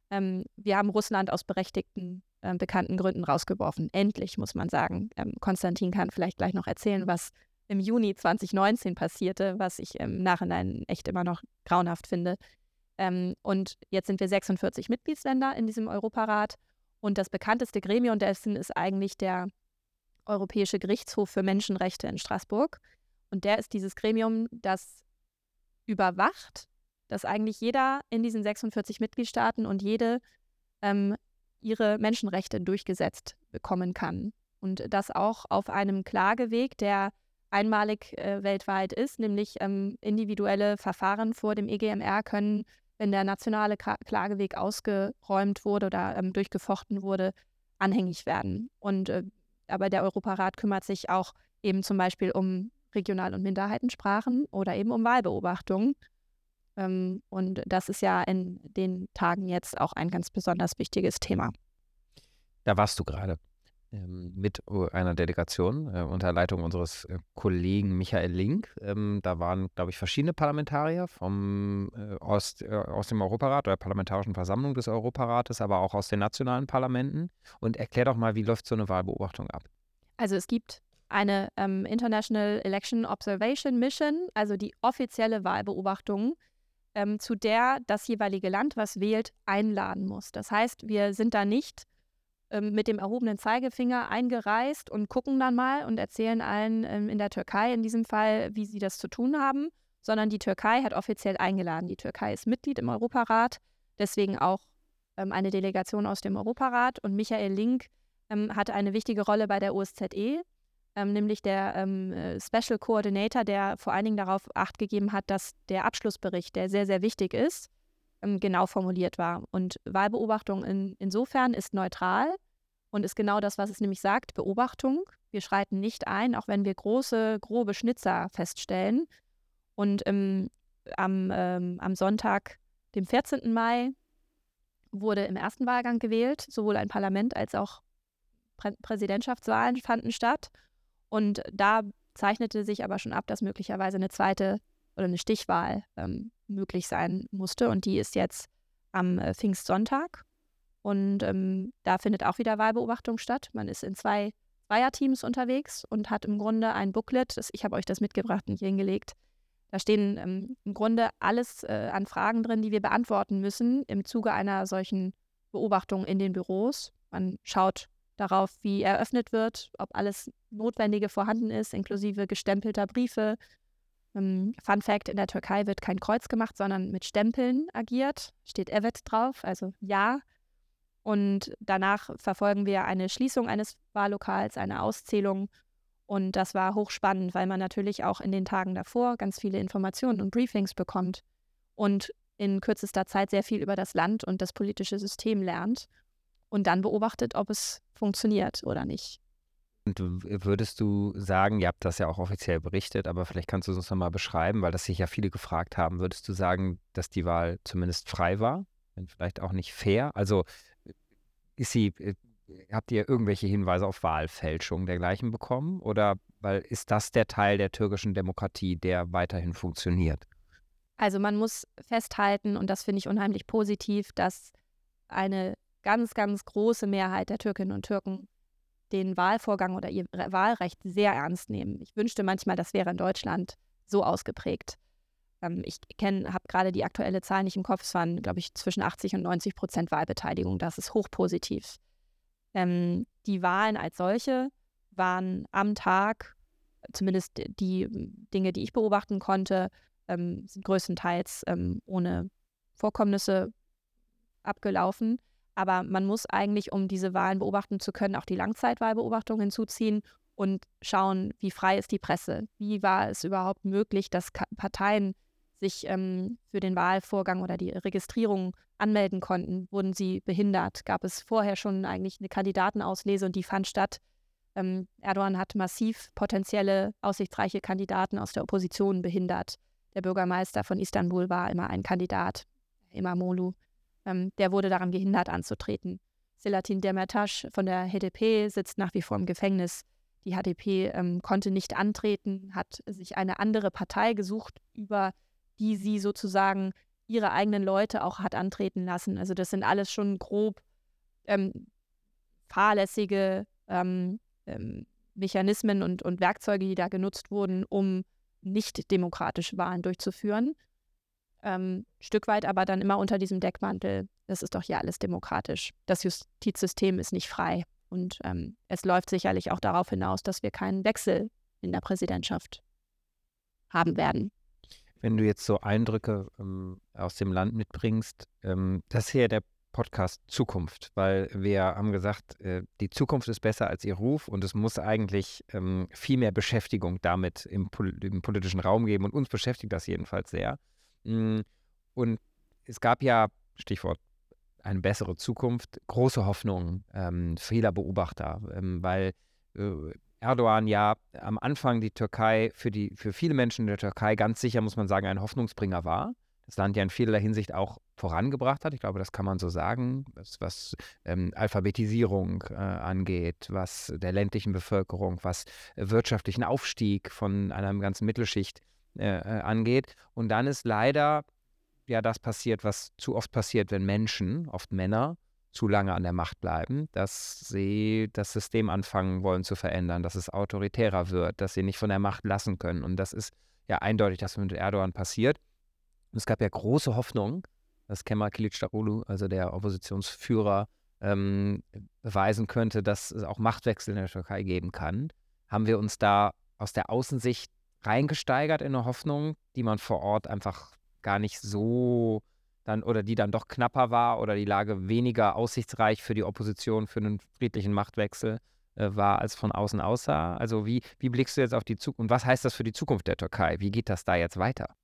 Ähm, wir haben Russland aus berechtigten, äh, bekannten Gründen rausgeworfen. Endlich, muss man sagen. Ähm, Konstantin kann vielleicht gleich noch erzählen, was im Juni 2019 passierte, was ich im Nachhinein echt immer noch grauenhaft finde. Ähm, und jetzt sind wir 46 Mitgliedsländer in diesem Europarat. Und das bekannteste Gremium dessen ist eigentlich der Europäische Gerichtshof für Menschenrechte in Straßburg. Und der ist dieses Gremium, das überwacht, dass eigentlich jeder in diesen 46 Mitgliedstaaten und jede ähm, ihre Menschenrechte durchgesetzt bekommen kann. Und das auch auf einem Klageweg, der einmalig äh, weltweit ist, nämlich ähm, individuelle Verfahren vor dem EGMR können wenn der nationale Klageweg ausgeräumt wurde oder ähm, durchgefochten wurde, anhängig werden. Und äh, aber der Europarat kümmert sich auch eben zum Beispiel um Regional- und Minderheitensprachen oder eben um Wahlbeobachtungen. Ähm, und das ist ja in den Tagen jetzt auch ein ganz besonders wichtiges Thema. Da warst du gerade. Ähm, mit einer Delegation äh, unter Leitung unseres äh, Kollegen Michael Link. Ähm, da waren, glaube ich, verschiedene Parlamentarier vom, äh, aus, äh, aus dem Europarat oder Parlamentarischen Versammlung des Europarates, aber auch aus den nationalen Parlamenten. Und erklär doch mal, wie läuft so eine Wahlbeobachtung ab? Also es gibt eine ähm, International Election Observation Mission, also die offizielle Wahlbeobachtung, ähm, zu der das jeweilige Land, was wählt, einladen muss. Das heißt, wir sind da nicht ähm, mit dem erhobenen Zeigefinger eingereist und gucken dann mal und erzählen allen ähm, in der Türkei in diesem Fall, wie sie das zu tun haben, sondern die Türkei hat offiziell eingeladen. Die Türkei ist Mitglied im Europarat, deswegen auch ähm, eine Delegation aus dem Europarat und Michael Link ähm, hatte eine wichtige Rolle bei der OSZE, ähm, nämlich der ähm, äh, Special Coordinator, der vor allen Dingen darauf acht gegeben hat, dass der Abschlussbericht, der sehr, sehr wichtig ist, ähm, genau formuliert war. Und Wahlbeobachtung in, insofern ist neutral und ist genau das, was es nämlich sagt, Beobachtung. Wir schreiten nicht ein, auch wenn wir große, grobe Schnitzer feststellen. Und ähm, am, ähm, am Sonntag, dem 14. Mai, wurde im ersten Wahlgang gewählt. Sowohl ein Parlament als auch Prä Präsidentschaftswahlen fanden statt. Und da zeichnete sich aber schon ab, dass möglicherweise eine zweite oder eine Stichwahl ähm, möglich sein musste. Und die ist jetzt am äh, Pfingstsonntag. Und ähm, da findet auch wieder Wahlbeobachtung statt. Man ist in zwei Zweierteams unterwegs und hat im Grunde ein Booklet, das, ich habe euch das mitgebracht und hier hingelegt. Da stehen ähm, im Grunde alles äh, an Fragen drin, die wir beantworten müssen im Zuge einer solchen Beobachtung in den Büros. Man schaut darauf, wie eröffnet wird, ob alles Notwendige vorhanden ist, inklusive gestempelter Briefe. Ähm, Fun Fact: In der Türkei wird kein Kreuz gemacht, sondern mit Stempeln agiert. Steht Evet drauf, also Ja. Und danach verfolgen wir eine Schließung eines Wahllokals, eine Auszählung. Und das war hochspannend, weil man natürlich auch in den Tagen davor ganz viele Informationen und Briefings bekommt und in kürzester Zeit sehr viel über das Land und das politische System lernt und dann beobachtet, ob es funktioniert oder nicht. Und würdest du sagen, ihr habt das ja auch offiziell berichtet, aber vielleicht kannst du es uns nochmal beschreiben, weil das sich ja viele gefragt haben, würdest du sagen, dass die Wahl zumindest frei war? Wenn vielleicht auch nicht fair? Also ist sie, äh, habt ihr irgendwelche Hinweise auf Wahlfälschung dergleichen bekommen? Oder weil ist das der Teil der türkischen Demokratie, der weiterhin funktioniert? Also man muss festhalten, und das finde ich unheimlich positiv, dass eine ganz, ganz große Mehrheit der Türkinnen und Türken den Wahlvorgang oder ihr Wahlrecht sehr ernst nehmen. Ich wünschte manchmal, das wäre in Deutschland so ausgeprägt. Ähm, ich kenne, habe gerade die aktuelle Zahl nicht im Kopf. Es waren, glaube ich, zwischen 80 und 90 Prozent Wahlbeteiligung. Das ist hochpositiv. Ähm, die Wahlen als solche waren am Tag, zumindest die Dinge, die ich beobachten konnte, ähm, sind größtenteils ähm, ohne Vorkommnisse abgelaufen. Aber man muss eigentlich, um diese Wahlen beobachten zu können, auch die Langzeitwahlbeobachtung hinzuziehen und schauen, wie frei ist die Presse? Wie war es überhaupt möglich, dass Parteien sich ähm, für den Wahlvorgang oder die Registrierung anmelden konnten, wurden sie behindert. Gab es vorher schon eigentlich eine Kandidatenauslese und die fand statt. Ähm, Erdogan hat massiv potenzielle, aussichtsreiche Kandidaten aus der Opposition behindert. Der Bürgermeister von Istanbul war immer ein Kandidat, Imamoglu. Ähm, der wurde daran gehindert anzutreten. Selatin Demirtas von der HDP sitzt nach wie vor im Gefängnis. Die HDP ähm, konnte nicht antreten, hat sich eine andere Partei gesucht, über die sie sozusagen ihre eigenen Leute auch hat antreten lassen. Also das sind alles schon grob ähm, fahrlässige ähm, ähm, Mechanismen und, und Werkzeuge, die da genutzt wurden, um nicht demokratische Wahlen durchzuführen. Ähm, Stück weit aber dann immer unter diesem Deckmantel, das ist doch hier alles demokratisch. Das Justizsystem ist nicht frei. Und ähm, es läuft sicherlich auch darauf hinaus, dass wir keinen Wechsel in der Präsidentschaft haben werden wenn du jetzt so Eindrücke ähm, aus dem Land mitbringst, ähm, das ist ja der Podcast Zukunft, weil wir haben gesagt, äh, die Zukunft ist besser als ihr Ruf und es muss eigentlich ähm, viel mehr Beschäftigung damit im, im, politischen Raum geben und uns beschäftigt das jedenfalls sehr. Mm, und es gab ja, Stichwort, eine bessere Zukunft, große Hoffnungen ähm, vieler Beobachter, ähm, weil äh, Erdogan ja am Anfang die Türkei für, die, für viele Menschen in der Türkei ganz sicher, muss man sagen, ein Hoffnungsbringer war. Das Land ja in vielerlei Hinsicht auch vorangebracht hat. Ich glaube, das kann man so sagen, was, was ähm, Alphabetisierung äh, angeht, was der ländlichen Bevölkerung, was äh, wirtschaftlichen Aufstieg von einer ganzen Mittelschicht äh, äh, angeht. Und dann ist leider ja das passiert, was zu oft passiert, wenn Menschen, oft Männer, zu lange an der Macht bleiben, dass sie das System anfangen wollen zu verändern, dass es autoritärer wird, dass sie nicht von der Macht lassen können. Und das ist ja eindeutig, dass mit Erdogan passiert. Und es gab ja große Hoffnung, dass Kemal Kılıçdaroğlu, also der Oppositionsführer, ähm, beweisen könnte, dass es auch Machtwechsel in der Türkei geben kann. Haben wir uns da aus der Außensicht reingesteigert in eine Hoffnung, die man vor Ort einfach gar nicht so dann oder die dann doch knapper war oder die Lage weniger aussichtsreich für die Opposition für einen friedlichen Machtwechsel äh, war, als von außen aussah? Also wie, wie blickst du jetzt auf die Zukunft und was heißt das für die Zukunft der Türkei? Wie geht das da jetzt weiter?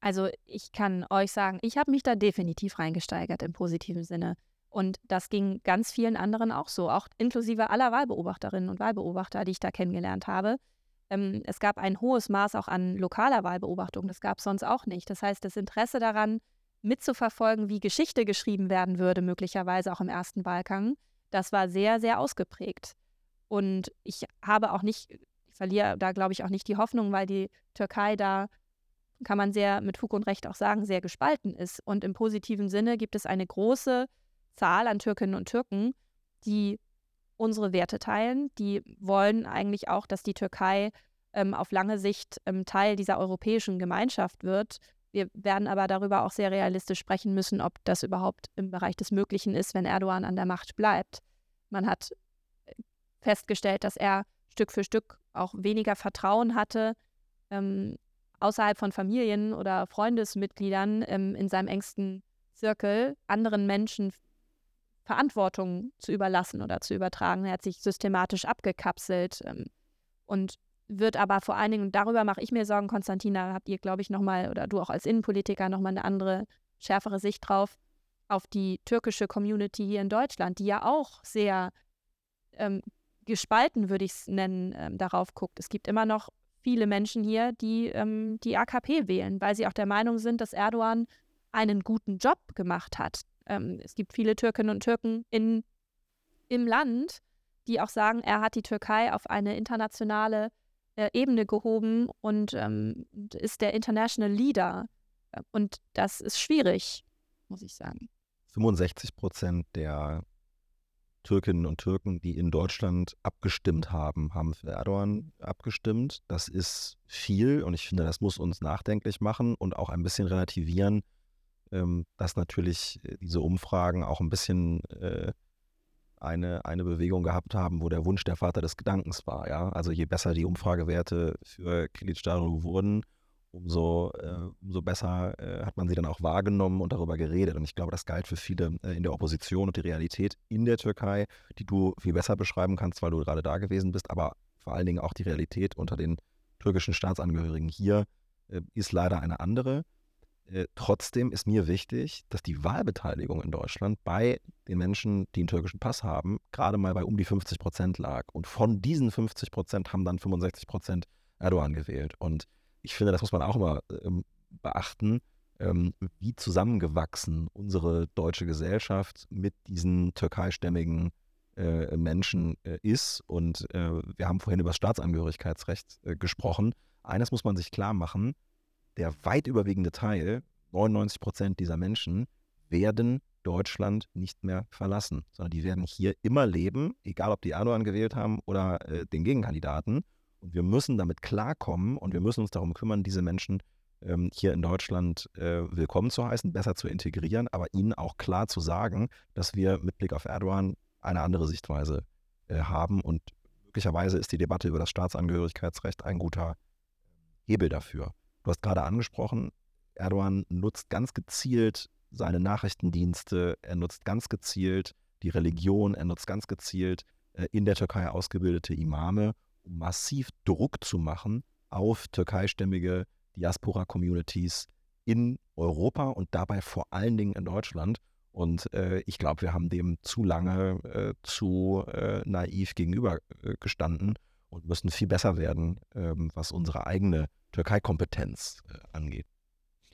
Also ich kann euch sagen, ich habe mich da definitiv reingesteigert im positiven Sinne. Und das ging ganz vielen anderen auch so, auch inklusive aller Wahlbeobachterinnen und Wahlbeobachter, die ich da kennengelernt habe. Ähm, es gab ein hohes Maß auch an lokaler Wahlbeobachtung, das gab es sonst auch nicht. Das heißt, das Interesse daran, mitzuverfolgen, wie Geschichte geschrieben werden würde, möglicherweise auch im ersten Wahlgang, das war sehr, sehr ausgeprägt. Und ich habe auch nicht, ich verliere da, glaube ich, auch nicht die Hoffnung, weil die Türkei da kann man sehr mit Fug und Recht auch sagen, sehr gespalten ist. Und im positiven Sinne gibt es eine große Zahl an Türkinnen und Türken, die unsere Werte teilen. Die wollen eigentlich auch, dass die Türkei ähm, auf lange Sicht ähm, Teil dieser europäischen Gemeinschaft wird. Wir werden aber darüber auch sehr realistisch sprechen müssen, ob das überhaupt im Bereich des Möglichen ist, wenn Erdogan an der Macht bleibt. Man hat äh, festgestellt, dass er Stück für Stück auch weniger Vertrauen hatte, ähm, außerhalb von Familien oder Freundesmitgliedern ähm, in seinem engsten Zirkel anderen Menschen Verantwortung zu überlassen oder zu übertragen. Er hat sich systematisch abgekapselt ähm, und wird aber vor allen Dingen, und darüber mache ich mir Sorgen, Konstantina, habt ihr, glaube ich, nochmal, oder du auch als Innenpolitiker nochmal eine andere, schärfere Sicht drauf, auf die türkische Community hier in Deutschland, die ja auch sehr ähm, gespalten, würde ich es nennen, ähm, darauf guckt. Es gibt immer noch viele Menschen hier, die ähm, die AKP wählen, weil sie auch der Meinung sind, dass Erdogan einen guten Job gemacht hat. Ähm, es gibt viele Türkinnen und Türken in, im Land, die auch sagen, er hat die Türkei auf eine internationale äh, Ebene gehoben und ähm, ist der International Leader. Und das ist schwierig, muss ich sagen. 65 Prozent der Türkinnen und Türken, die in Deutschland abgestimmt haben, haben für Erdogan abgestimmt. Das ist viel und ich finde, das muss uns nachdenklich machen und auch ein bisschen relativieren, ähm, dass natürlich äh, diese Umfragen auch ein bisschen äh, eine, eine Bewegung gehabt haben, wo der Wunsch der Vater des Gedankens war. Ja? Also je besser die Umfragewerte für Kılıçdaroğlu wurden, umso, äh, umso besser äh, hat man sie dann auch wahrgenommen und darüber geredet. Und ich glaube, das galt für viele äh, in der Opposition und die Realität in der Türkei, die du viel besser beschreiben kannst, weil du gerade da gewesen bist, aber vor allen Dingen auch die Realität unter den türkischen Staatsangehörigen hier äh, ist leider eine andere. Äh, trotzdem ist mir wichtig, dass die Wahlbeteiligung in Deutschland bei den Menschen, die einen türkischen Pass haben, gerade mal bei um die 50 Prozent lag. Und von diesen 50 Prozent haben dann 65 Prozent Erdogan gewählt. Und ich finde, das muss man auch immer ähm, beachten, ähm, wie zusammengewachsen unsere deutsche Gesellschaft mit diesen türkeistämmigen äh, Menschen äh, ist. Und äh, wir haben vorhin über das Staatsangehörigkeitsrecht äh, gesprochen. Eines muss man sich klar machen, der weit überwiegende Teil, 99 Prozent dieser Menschen, werden Deutschland nicht mehr verlassen, sondern die werden hier immer leben, egal ob die Erdogan gewählt haben oder äh, den Gegenkandidaten. Und wir müssen damit klarkommen und wir müssen uns darum kümmern, diese Menschen ähm, hier in Deutschland äh, willkommen zu heißen, besser zu integrieren, aber ihnen auch klar zu sagen, dass wir mit Blick auf Erdogan eine andere Sichtweise äh, haben. Und möglicherweise ist die Debatte über das Staatsangehörigkeitsrecht ein guter Hebel dafür. Du hast gerade angesprochen, Erdogan nutzt ganz gezielt seine Nachrichtendienste, er nutzt ganz gezielt die Religion, er nutzt ganz gezielt äh, in der Türkei ausgebildete Imame, um massiv Druck zu machen auf türkeistämmige Diaspora-Communities in Europa und dabei vor allen Dingen in Deutschland. Und äh, ich glaube, wir haben dem zu lange äh, zu äh, naiv gegenübergestanden und müssen viel besser werden, ähm, was unsere eigene Türkei-Kompetenz äh, angeht.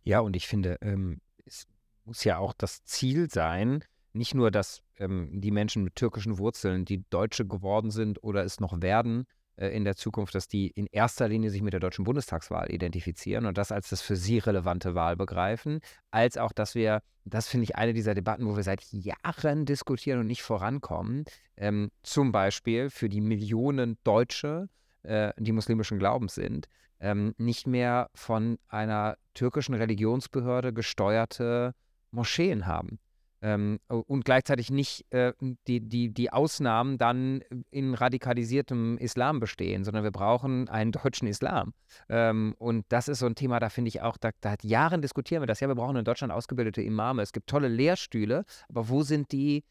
Ja, und ich finde, ähm, es muss ja auch das Ziel sein, nicht nur, dass ähm, die Menschen mit türkischen Wurzeln, die Deutsche geworden sind oder es noch werden, äh, in der Zukunft, dass die in erster Linie sich mit der deutschen Bundestagswahl identifizieren und das als das für sie relevante Wahl begreifen, als auch, dass wir, das finde ich eine dieser Debatten, wo wir seit Jahren diskutieren und nicht vorankommen, ähm, zum Beispiel für die Millionen Deutsche, äh, die muslimischen Glaubens sind, ähm, nicht mehr von einer türkischen Religionsbehörde gesteuerte Moscheen haben. Ähm, und gleichzeitig nicht äh, die, die, die Ausnahmen dann in radikalisiertem Islam bestehen, sondern wir brauchen einen deutschen Islam. Ähm, und das ist so ein Thema, da finde ich auch, da, da hat Jahren diskutieren wir das. Ja, wir brauchen in Deutschland ausgebildete Imame. Es gibt tolle Lehrstühle, aber wo sind die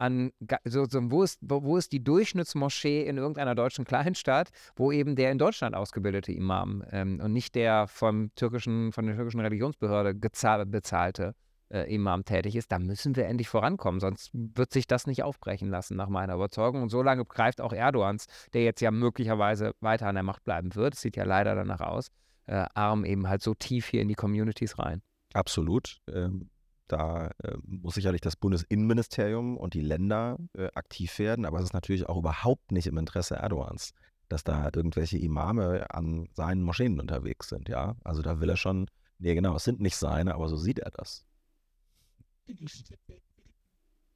an, so, so, wo, ist, wo, ist die Durchschnittsmoschee in irgendeiner deutschen Kleinstadt, wo eben der in Deutschland ausgebildete Imam ähm, und nicht der vom türkischen, von der türkischen Religionsbehörde bezahlte äh, Imam tätig ist, da müssen wir endlich vorankommen, sonst wird sich das nicht aufbrechen lassen, nach meiner Überzeugung. Und so lange greift auch Erdogans, der jetzt ja möglicherweise weiter an der Macht bleiben wird, sieht ja leider danach aus, äh, Arm eben halt so tief hier in die Communities rein. Absolut. Ähm da äh, muss sicherlich das Bundesinnenministerium und die Länder äh, aktiv werden, aber es ist natürlich auch überhaupt nicht im Interesse Erdogans, dass da irgendwelche Imame an seinen Moscheen unterwegs sind. Ja, also da will er schon Nee, genau, es sind nicht seine, aber so sieht er das.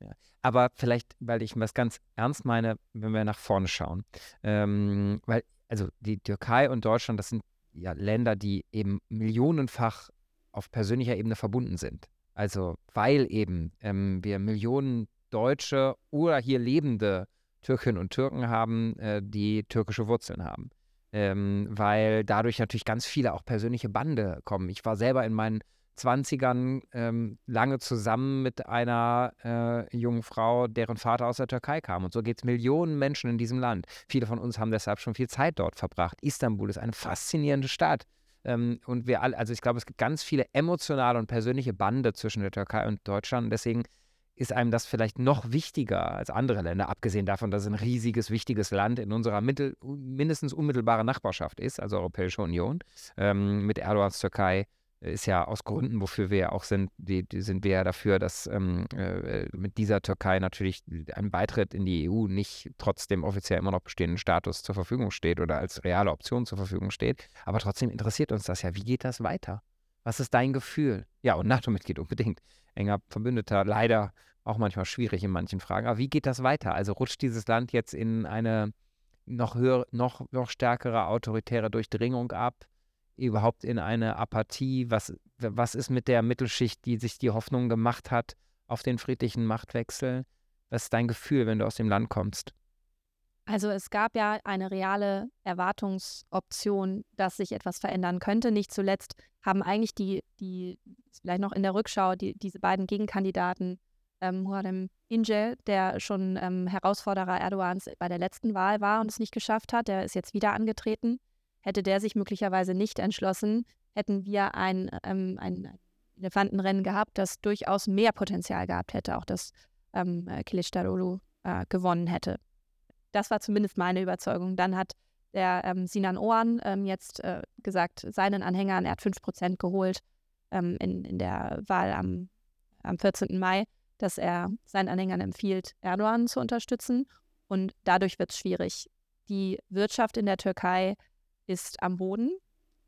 Ja. Aber vielleicht, weil ich das ganz ernst meine, wenn wir nach vorne schauen. Ähm, weil, also die Türkei und Deutschland, das sind ja Länder, die eben millionenfach auf persönlicher Ebene verbunden sind. Also weil eben ähm, wir Millionen Deutsche oder hier lebende Türkinnen und Türken haben, äh, die türkische Wurzeln haben. Ähm, weil dadurch natürlich ganz viele auch persönliche Bande kommen. Ich war selber in meinen 20ern ähm, lange zusammen mit einer äh, jungen Frau, deren Vater aus der Türkei kam. Und so geht es Millionen Menschen in diesem Land. Viele von uns haben deshalb schon viel Zeit dort verbracht. Istanbul ist eine faszinierende Stadt. Ähm, und wir alle, also ich glaube, es gibt ganz viele emotionale und persönliche Bande zwischen der Türkei und Deutschland. Deswegen ist einem das vielleicht noch wichtiger als andere Länder, abgesehen davon, dass es ein riesiges, wichtiges Land in unserer mittel, mindestens unmittelbaren Nachbarschaft ist, also Europäische Union. Ähm, mit Erdogans Türkei ist ja aus Gründen, wofür wir ja auch sind, die, die sind wir ja dafür, dass ähm, äh, mit dieser Türkei natürlich ein Beitritt in die EU nicht trotzdem offiziell immer noch bestehenden Status zur Verfügung steht oder als reale Option zur Verfügung steht. Aber trotzdem interessiert uns das ja. Wie geht das weiter? Was ist dein Gefühl? Ja, und NATO-Mitglied unbedingt enger Verbündeter, leider auch manchmal schwierig in manchen Fragen. Aber wie geht das weiter? Also rutscht dieses Land jetzt in eine noch höhere, noch, noch stärkere autoritäre Durchdringung ab? Überhaupt in eine Apathie? Was, was ist mit der Mittelschicht, die sich die Hoffnung gemacht hat auf den friedlichen Machtwechsel? Was ist dein Gefühl, wenn du aus dem Land kommst? Also es gab ja eine reale Erwartungsoption, dass sich etwas verändern könnte. Nicht zuletzt haben eigentlich die, die vielleicht noch in der Rückschau, die, diese beiden Gegenkandidaten, ähm, Muharrem der schon ähm, Herausforderer Erdogans bei der letzten Wahl war und es nicht geschafft hat, der ist jetzt wieder angetreten. Hätte der sich möglicherweise nicht entschlossen, hätten wir ein, ähm, ein Elefantenrennen gehabt, das durchaus mehr Potenzial gehabt hätte, auch dass ähm, Kilicdaroglu äh, gewonnen hätte. Das war zumindest meine Überzeugung. Dann hat der ähm, Sinan Oğan ähm, jetzt äh, gesagt, seinen Anhängern, er hat 5% geholt ähm, in, in der Wahl am, am 14. Mai, dass er seinen Anhängern empfiehlt, Erdogan zu unterstützen. Und dadurch wird es schwierig. Die Wirtschaft in der Türkei ist am Boden.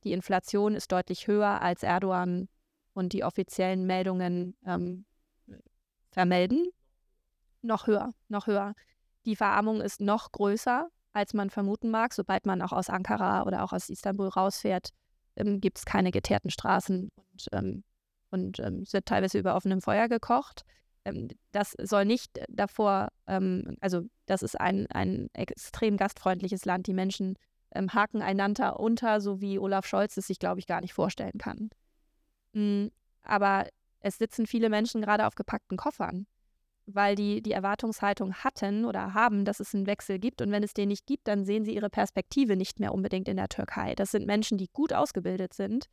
Die Inflation ist deutlich höher, als Erdogan und die offiziellen Meldungen ähm, vermelden. Noch höher, noch höher. Die Verarmung ist noch größer, als man vermuten mag. Sobald man auch aus Ankara oder auch aus Istanbul rausfährt, ähm, gibt es keine geteerten Straßen und, ähm, und ähm, es wird teilweise über offenem Feuer gekocht. Ähm, das soll nicht davor, ähm, also das ist ein, ein extrem gastfreundliches Land. Die Menschen ähm, haken einander unter, so wie Olaf Scholz es sich, glaube ich, gar nicht vorstellen kann. Mhm, aber es sitzen viele Menschen gerade auf gepackten Koffern weil die die Erwartungshaltung hatten oder haben, dass es einen Wechsel gibt. Und wenn es den nicht gibt, dann sehen sie ihre Perspektive nicht mehr unbedingt in der Türkei. Das sind Menschen, die gut ausgebildet sind,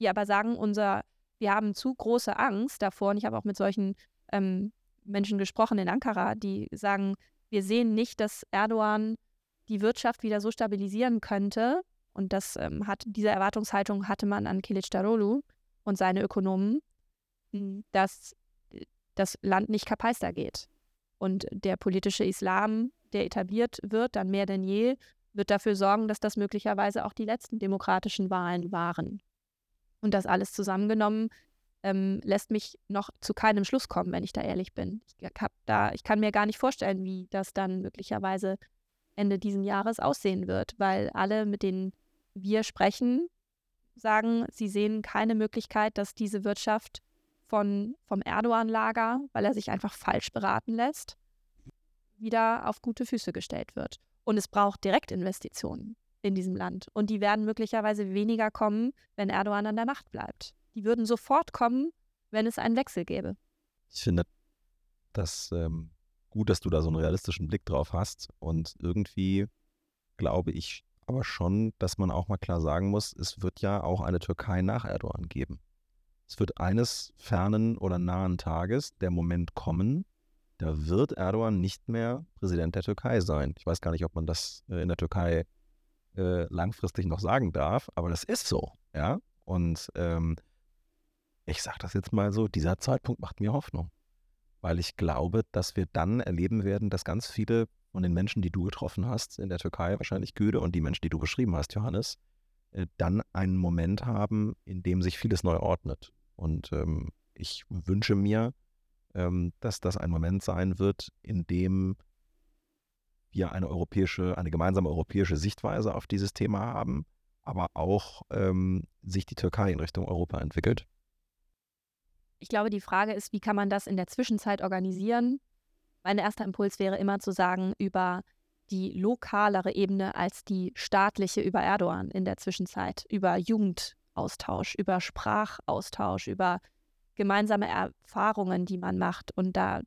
die aber sagen, unser, wir haben zu große Angst davor. Und ich habe auch mit solchen ähm, Menschen gesprochen in Ankara, die sagen, wir sehen nicht, dass Erdogan die Wirtschaft wieder so stabilisieren könnte. Und das ähm, hat, diese Erwartungshaltung hatte man an Kilic Darolu und seine Ökonomen, dass das Land nicht kapeister geht. Und der politische Islam, der etabliert wird, dann mehr denn je, wird dafür sorgen, dass das möglicherweise auch die letzten demokratischen Wahlen waren. Und das alles zusammengenommen ähm, lässt mich noch zu keinem Schluss kommen, wenn ich da ehrlich bin. Ich, da, ich kann mir gar nicht vorstellen, wie das dann möglicherweise Ende dieses Jahres aussehen wird, weil alle, mit denen wir sprechen, sagen, sie sehen keine Möglichkeit, dass diese Wirtschaft von, vom Erdogan-Lager, weil er sich einfach falsch beraten lässt, wieder auf gute Füße gestellt wird. Und es braucht Direktinvestitionen in diesem Land. Und die werden möglicherweise weniger kommen, wenn Erdogan an der Macht bleibt. Die würden sofort kommen, wenn es einen Wechsel gäbe. Ich finde das ähm, gut, dass du da so einen realistischen Blick drauf hast. Und irgendwie glaube ich aber schon, dass man auch mal klar sagen muss, es wird ja auch eine Türkei nach Erdogan geben. Es wird eines fernen oder nahen Tages der Moment kommen, da wird Erdogan nicht mehr Präsident der Türkei sein. Ich weiß gar nicht, ob man das äh, in der Türkei äh, langfristig noch sagen darf, aber das ist so, ja. Und ähm, ich sage das jetzt mal so, dieser Zeitpunkt macht mir Hoffnung, weil ich glaube, dass wir dann erleben werden, dass ganz viele von den Menschen, die du getroffen hast in der Türkei, wahrscheinlich Güde und die Menschen, die du beschrieben hast, Johannes, äh, dann einen Moment haben, in dem sich vieles neu ordnet. Und ähm, ich wünsche mir, ähm, dass das ein Moment sein wird, in dem wir eine europäische, eine gemeinsame europäische Sichtweise auf dieses Thema haben, aber auch ähm, sich die Türkei in Richtung Europa entwickelt. Ich glaube, die Frage ist, wie kann man das in der Zwischenzeit organisieren? Mein erster Impuls wäre immer zu sagen, über die lokalere Ebene als die staatliche über Erdogan in der Zwischenzeit, über Jugendaustausch, über Sprachaustausch, über gemeinsame Erfahrungen, die man macht. Und da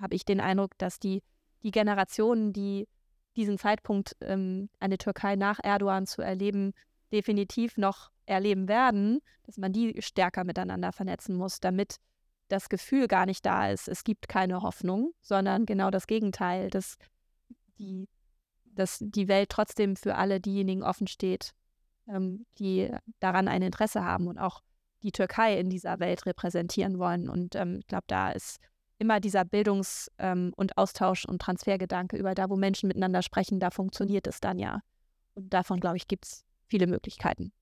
habe ich den Eindruck, dass die, die Generationen, die diesen Zeitpunkt, ähm, eine Türkei nach Erdogan zu erleben, definitiv noch erleben werden, dass man die stärker miteinander vernetzen muss, damit das Gefühl gar nicht da ist, es gibt keine Hoffnung, sondern genau das Gegenteil, dass die, dass die Welt trotzdem für alle diejenigen offen steht, ähm, die daran ein Interesse haben und auch die Türkei in dieser Welt repräsentieren wollen. Und ähm, ich glaube, da ist immer dieser Bildungs- ähm, und Austausch- und Transfergedanke über da, wo Menschen miteinander sprechen, da funktioniert es dann ja. Und davon, glaube ich, gibt es viele Möglichkeiten.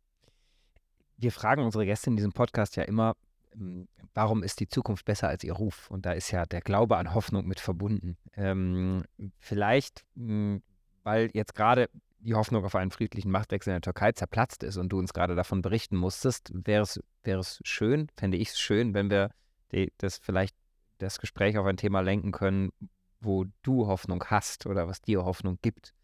Wir fragen unsere Gäste in diesem Podcast ja immer, ähm, warum ist die Zukunft besser als ihr Ruf? Und da ist ja der Glaube an Hoffnung mit verbunden. Ähm, vielleicht, hm, weil jetzt gerade die Hoffnung auf einen friedlichen Machtwechsel in der Türkei zerplatzt ist und du uns gerade davon berichten musstest, wäre es, wäre es schön, fände ich es schön, wenn wir die, das vielleicht das Gespräch auf ein Thema lenken können, wo du Hoffnung hast oder was dir Hoffnung gibt.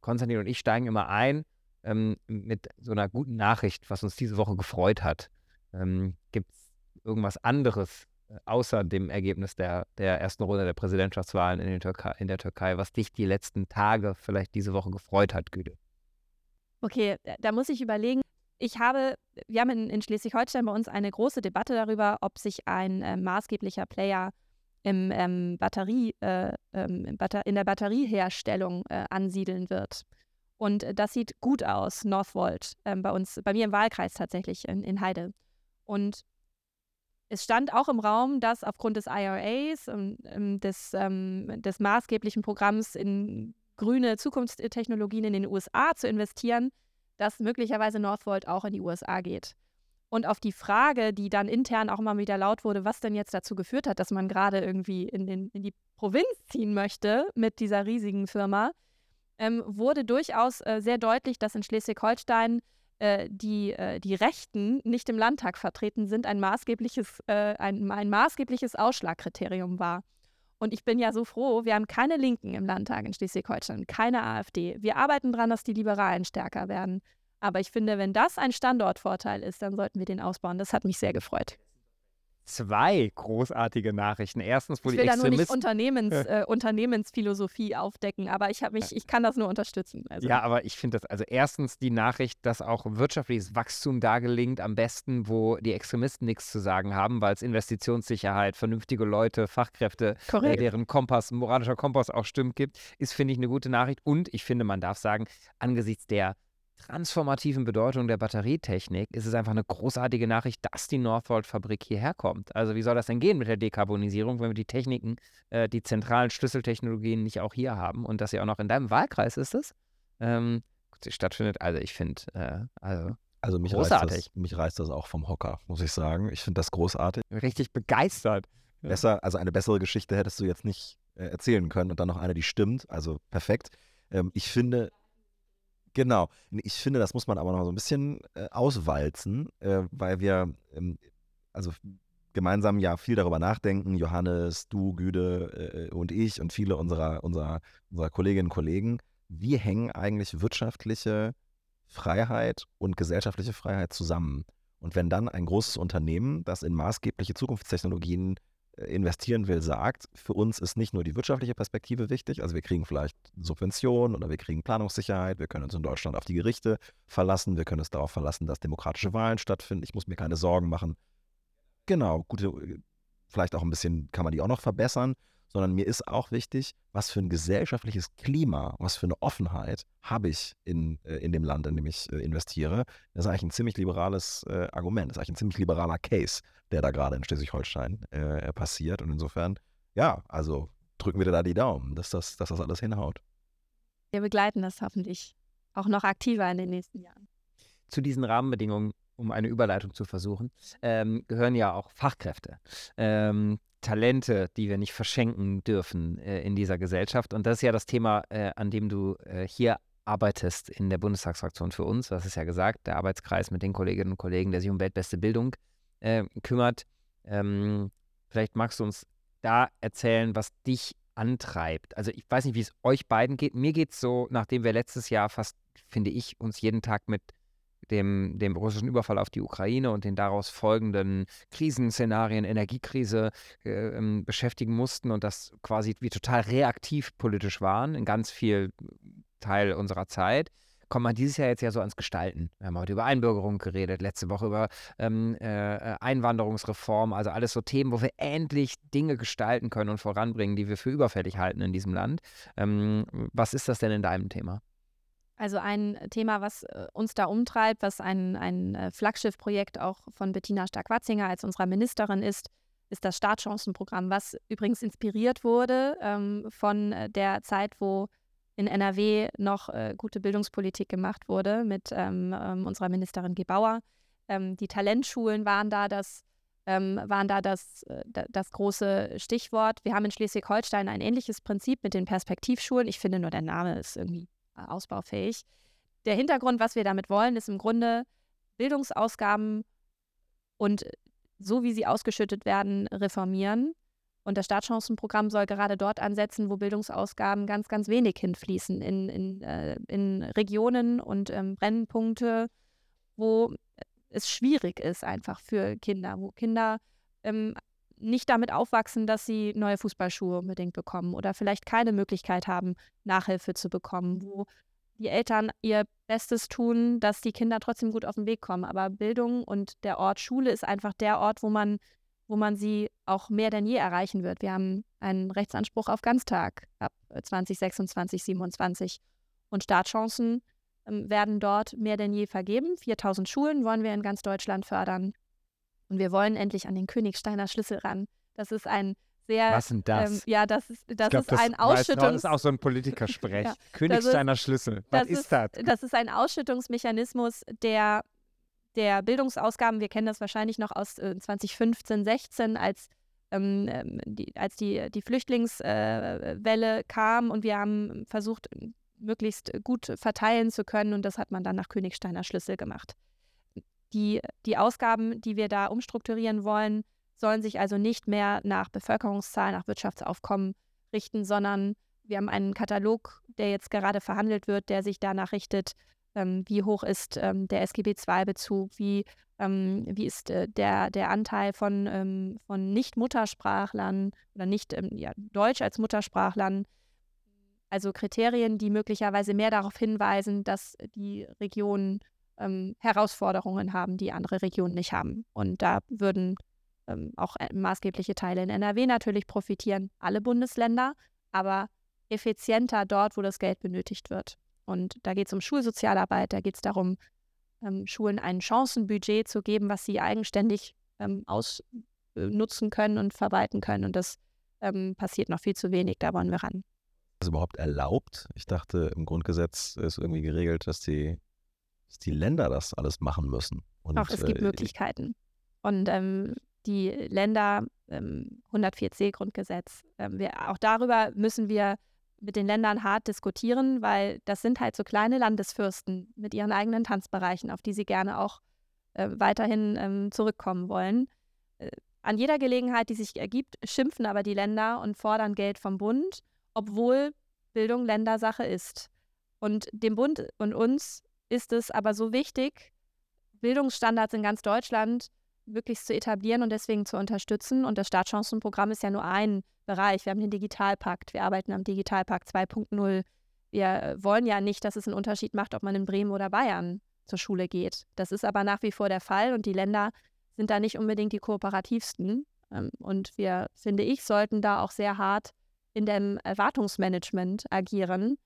Konstantin und ich steigen immer ein ähm, mit so einer guten Nachricht, was uns diese Woche gefreut hat. Ähm, Gibt es irgendwas anderes äh, außer dem Ergebnis der, der ersten Runde der Präsidentschaftswahlen in, Türkei, in der Türkei, was dich die letzten Tage, vielleicht diese Woche gefreut hat, Güde? Okay, da muss ich überlegen. Ich habe, wir haben in, in Schleswig-Holstein bei uns eine große Debatte darüber, ob sich ein äh, maßgeblicher Player im, ähm, Batterie, äh, ähm, in der Batterieherstellung äh, ansiedeln wird. Und äh, das sieht gut aus, Northvolt, ähm, bei uns, bei mir im Wahlkreis tatsächlich in, in Heide. Und es stand auch im Raum, dass aufgrund des IRAs, ähm, des, ähm, des maßgeblichen Programms in grüne Zukunftstechnologien in den USA zu investieren, dass möglicherweise Northvolt auch in die USA geht. Und auf die Frage, die dann intern auch mal wieder laut wurde, was denn jetzt dazu geführt hat, dass man gerade irgendwie in, den, in die Provinz ziehen möchte mit dieser riesigen Firma, ähm, wurde durchaus äh, sehr deutlich, dass in Schleswig-Holstein äh, die, äh, die Rechten nicht im Landtag vertreten sind, ein maßgebliches, äh, ein, ein maßgebliches Ausschlagkriterium war. Und ich bin ja so froh, wir haben keine Linken im Landtag in Schleswig-Holstein, keine AfD. Wir arbeiten daran, dass die Liberalen stärker werden. Aber ich finde, wenn das ein Standortvorteil ist, dann sollten wir den ausbauen. Das hat mich sehr gefreut zwei großartige Nachrichten. Erstens, wo ich will die da nur nicht Unternehmens, äh, Unternehmensphilosophie aufdecken, aber ich, mich, ich kann das nur unterstützen. Also. Ja, aber ich finde das, also erstens die Nachricht, dass auch wirtschaftliches Wachstum da gelingt, am besten, wo die Extremisten nichts zu sagen haben, weil es Investitionssicherheit, vernünftige Leute, Fachkräfte, äh, deren Kompass, moralischer Kompass auch stimmt, gibt, ist, finde ich, eine gute Nachricht. Und ich finde, man darf sagen, angesichts der transformativen Bedeutung der Batterietechnik ist es einfach eine großartige Nachricht, dass die Northvolt-Fabrik hierher kommt. Also wie soll das denn gehen mit der Dekarbonisierung, wenn wir die Techniken, äh, die zentralen Schlüsseltechnologien nicht auch hier haben und dass sie auch noch in deinem Wahlkreis ist es, ähm, stattfindet. Also ich finde, äh, also also mich großartig. Reißt das, mich reißt das auch vom Hocker, muss ich sagen. Ich finde das großartig. Richtig begeistert. Besser, also eine bessere Geschichte hättest du jetzt nicht äh, erzählen können und dann noch eine, die stimmt. Also perfekt. Ähm, ich finde, Genau. Ich finde, das muss man aber noch so ein bisschen äh, auswalzen, äh, weil wir ähm, also gemeinsam ja viel darüber nachdenken. Johannes, du, Güde äh, und ich und viele unserer, unserer, unserer Kolleginnen und Kollegen. Wie hängen eigentlich wirtschaftliche Freiheit und gesellschaftliche Freiheit zusammen? Und wenn dann ein großes Unternehmen, das in maßgebliche Zukunftstechnologien investieren will, sagt, für uns ist nicht nur die wirtschaftliche Perspektive wichtig, also wir kriegen vielleicht Subventionen oder wir kriegen Planungssicherheit, wir können uns in Deutschland auf die Gerichte verlassen, wir können uns darauf verlassen, dass demokratische Wahlen stattfinden, ich muss mir keine Sorgen machen. Genau, gute, vielleicht auch ein bisschen kann man die auch noch verbessern, sondern mir ist auch wichtig, was für ein gesellschaftliches Klima, was für eine Offenheit habe ich in, äh, in dem Land, in dem ich äh, investiere. Das ist eigentlich ein ziemlich liberales äh, Argument, das ist eigentlich ein ziemlich liberaler Case, der da gerade in Schleswig-Holstein äh, passiert. Und insofern, ja, also drücken wir da die Daumen, dass das, dass das alles hinhaut. Wir begleiten das hoffentlich auch noch aktiver in den nächsten Jahren. zu diesen Rahmenbedingungen, um eine Überleitung zu versuchen, ähm, gehören ja auch Fachkräfte. Ähm, Talente, die wir nicht verschenken dürfen äh, in dieser Gesellschaft. Und das ist ja das Thema, äh, an dem du äh, hier arbeitest in der Bundestagsfraktion für uns. Hast es ja gesagt, der Arbeitskreis mit den Kolleginnen und Kollegen, der sich um weltbeste Bildung äh, kümmert. Ähm, vielleicht magst du uns da erzählen, was dich antreibt. Also ich weiß nicht, wie es euch beiden geht. Mir geht es so, nachdem wir letztes Jahr fast, finde ich, uns jeden Tag mit dem, dem russischen Überfall auf die Ukraine und den daraus folgenden Krisenszenarien, Energiekrise äh, ähm, beschäftigen mussten und das quasi wie total reaktiv politisch waren in ganz viel Teil unserer Zeit kommt man dieses Jahr jetzt ja so ans Gestalten. Wir haben heute über Einbürgerung geredet, letzte Woche über ähm, äh, Einwanderungsreform, also alles so Themen, wo wir endlich Dinge gestalten können und voranbringen, die wir für überfällig halten in diesem Land. Ähm, was ist das denn in deinem Thema? Also ein Thema, was äh, uns da umtreibt, was ein, ein äh, Flaggschiffprojekt auch von Bettina Stark-Watzinger als unserer Ministerin ist, ist das Startchancenprogramm, was übrigens inspiriert wurde ähm, von äh, der Zeit, wo in NRW noch äh, gute Bildungspolitik gemacht wurde mit ähm, ähm, unserer Ministerin Gebauer. Ähm, die Talentschulen waren da das, ähm, waren da das, äh, das große Stichwort. Wir haben in Schleswig-Holstein ein ähnliches Prinzip mit den Perspektivschulen. Ich finde nur, der Name ist irgendwie ausbaufähig. Der Hintergrund, was wir damit wollen, ist im Grunde Bildungsausgaben und so wie sie ausgeschüttet werden, reformieren und das Startchancenprogramm soll gerade dort ansetzen, wo Bildungsausgaben ganz, ganz wenig hinfließen, in, in, äh, in Regionen und ähm, Brennpunkte, wo es schwierig ist einfach für Kinder, wo Kinder ähm, nicht damit aufwachsen, dass sie neue Fußballschuhe unbedingt bekommen oder vielleicht keine Möglichkeit haben, Nachhilfe zu bekommen, wo die Eltern ihr Bestes tun, dass die Kinder trotzdem gut auf den Weg kommen. Aber Bildung und der Ort Schule ist einfach der Ort, wo man wo man sie auch mehr denn je erreichen wird. Wir haben einen Rechtsanspruch auf Ganztag ab 2026, 27 und Startchancen ähm, werden dort mehr denn je vergeben. 4000 Schulen wollen wir in ganz Deutschland fördern und wir wollen endlich an den Königsteiner Schlüssel ran. Das ist ein sehr. Was denn das? Ähm, ja, das ist, das glaub, ist das ein Ausschüttungs... Das ist auch so ein Politikersprech. ja, Königsteiner ist, Schlüssel. Was ist das? Das ist ein Ausschüttungsmechanismus, der der Bildungsausgaben, wir kennen das wahrscheinlich noch aus äh, 2015, 16, als, ähm, ähm, die, als die, die Flüchtlingswelle äh, kam und wir haben versucht, möglichst gut verteilen zu können und das hat man dann nach Königsteiner Schlüssel gemacht. Die, die Ausgaben, die wir da umstrukturieren wollen, sollen sich also nicht mehr nach Bevölkerungszahl, nach Wirtschaftsaufkommen richten, sondern wir haben einen Katalog, der jetzt gerade verhandelt wird, der sich danach richtet, ähm, wie hoch ist ähm, der SGB II-Bezug, wie, ähm, wie ist äh, der, der Anteil von, ähm, von Nicht-Muttersprachlern oder nicht ähm, ja, Deutsch als Muttersprachlern. Also Kriterien, die möglicherweise mehr darauf hinweisen, dass die Regionen ähm, Herausforderungen haben, die andere Regionen nicht haben. Und da würden auch äh, maßgebliche Teile in NRW natürlich profitieren, alle Bundesländer, aber effizienter dort, wo das Geld benötigt wird. Und da geht es um Schulsozialarbeit, da geht es darum, ähm, Schulen ein Chancenbudget zu geben, was sie eigenständig ähm, ausnutzen können und verwalten können. Und das ähm, passiert noch viel zu wenig, da wollen wir ran. Ist das überhaupt erlaubt? Ich dachte, im Grundgesetz ist irgendwie geregelt, dass die, dass die Länder das alles machen müssen. Und, Auch es gibt äh, Möglichkeiten. Und ähm, die Länder, 104c ähm, Grundgesetz, ähm, wir, auch darüber müssen wir mit den Ländern hart diskutieren, weil das sind halt so kleine Landesfürsten mit ihren eigenen Tanzbereichen, auf die sie gerne auch äh, weiterhin ähm, zurückkommen wollen. Äh, an jeder Gelegenheit, die sich ergibt, schimpfen aber die Länder und fordern Geld vom Bund, obwohl Bildung Ländersache ist. Und dem Bund und uns ist es aber so wichtig, Bildungsstandards in ganz Deutschland wirklich zu etablieren und deswegen zu unterstützen. Und das Startchancenprogramm ist ja nur ein Bereich. Wir haben den Digitalpakt, wir arbeiten am Digitalpakt 2.0. Wir wollen ja nicht, dass es einen Unterschied macht, ob man in Bremen oder Bayern zur Schule geht. Das ist aber nach wie vor der Fall und die Länder sind da nicht unbedingt die kooperativsten. Ähm, und wir, finde ich, sollten da auch sehr hart in dem Erwartungsmanagement agieren,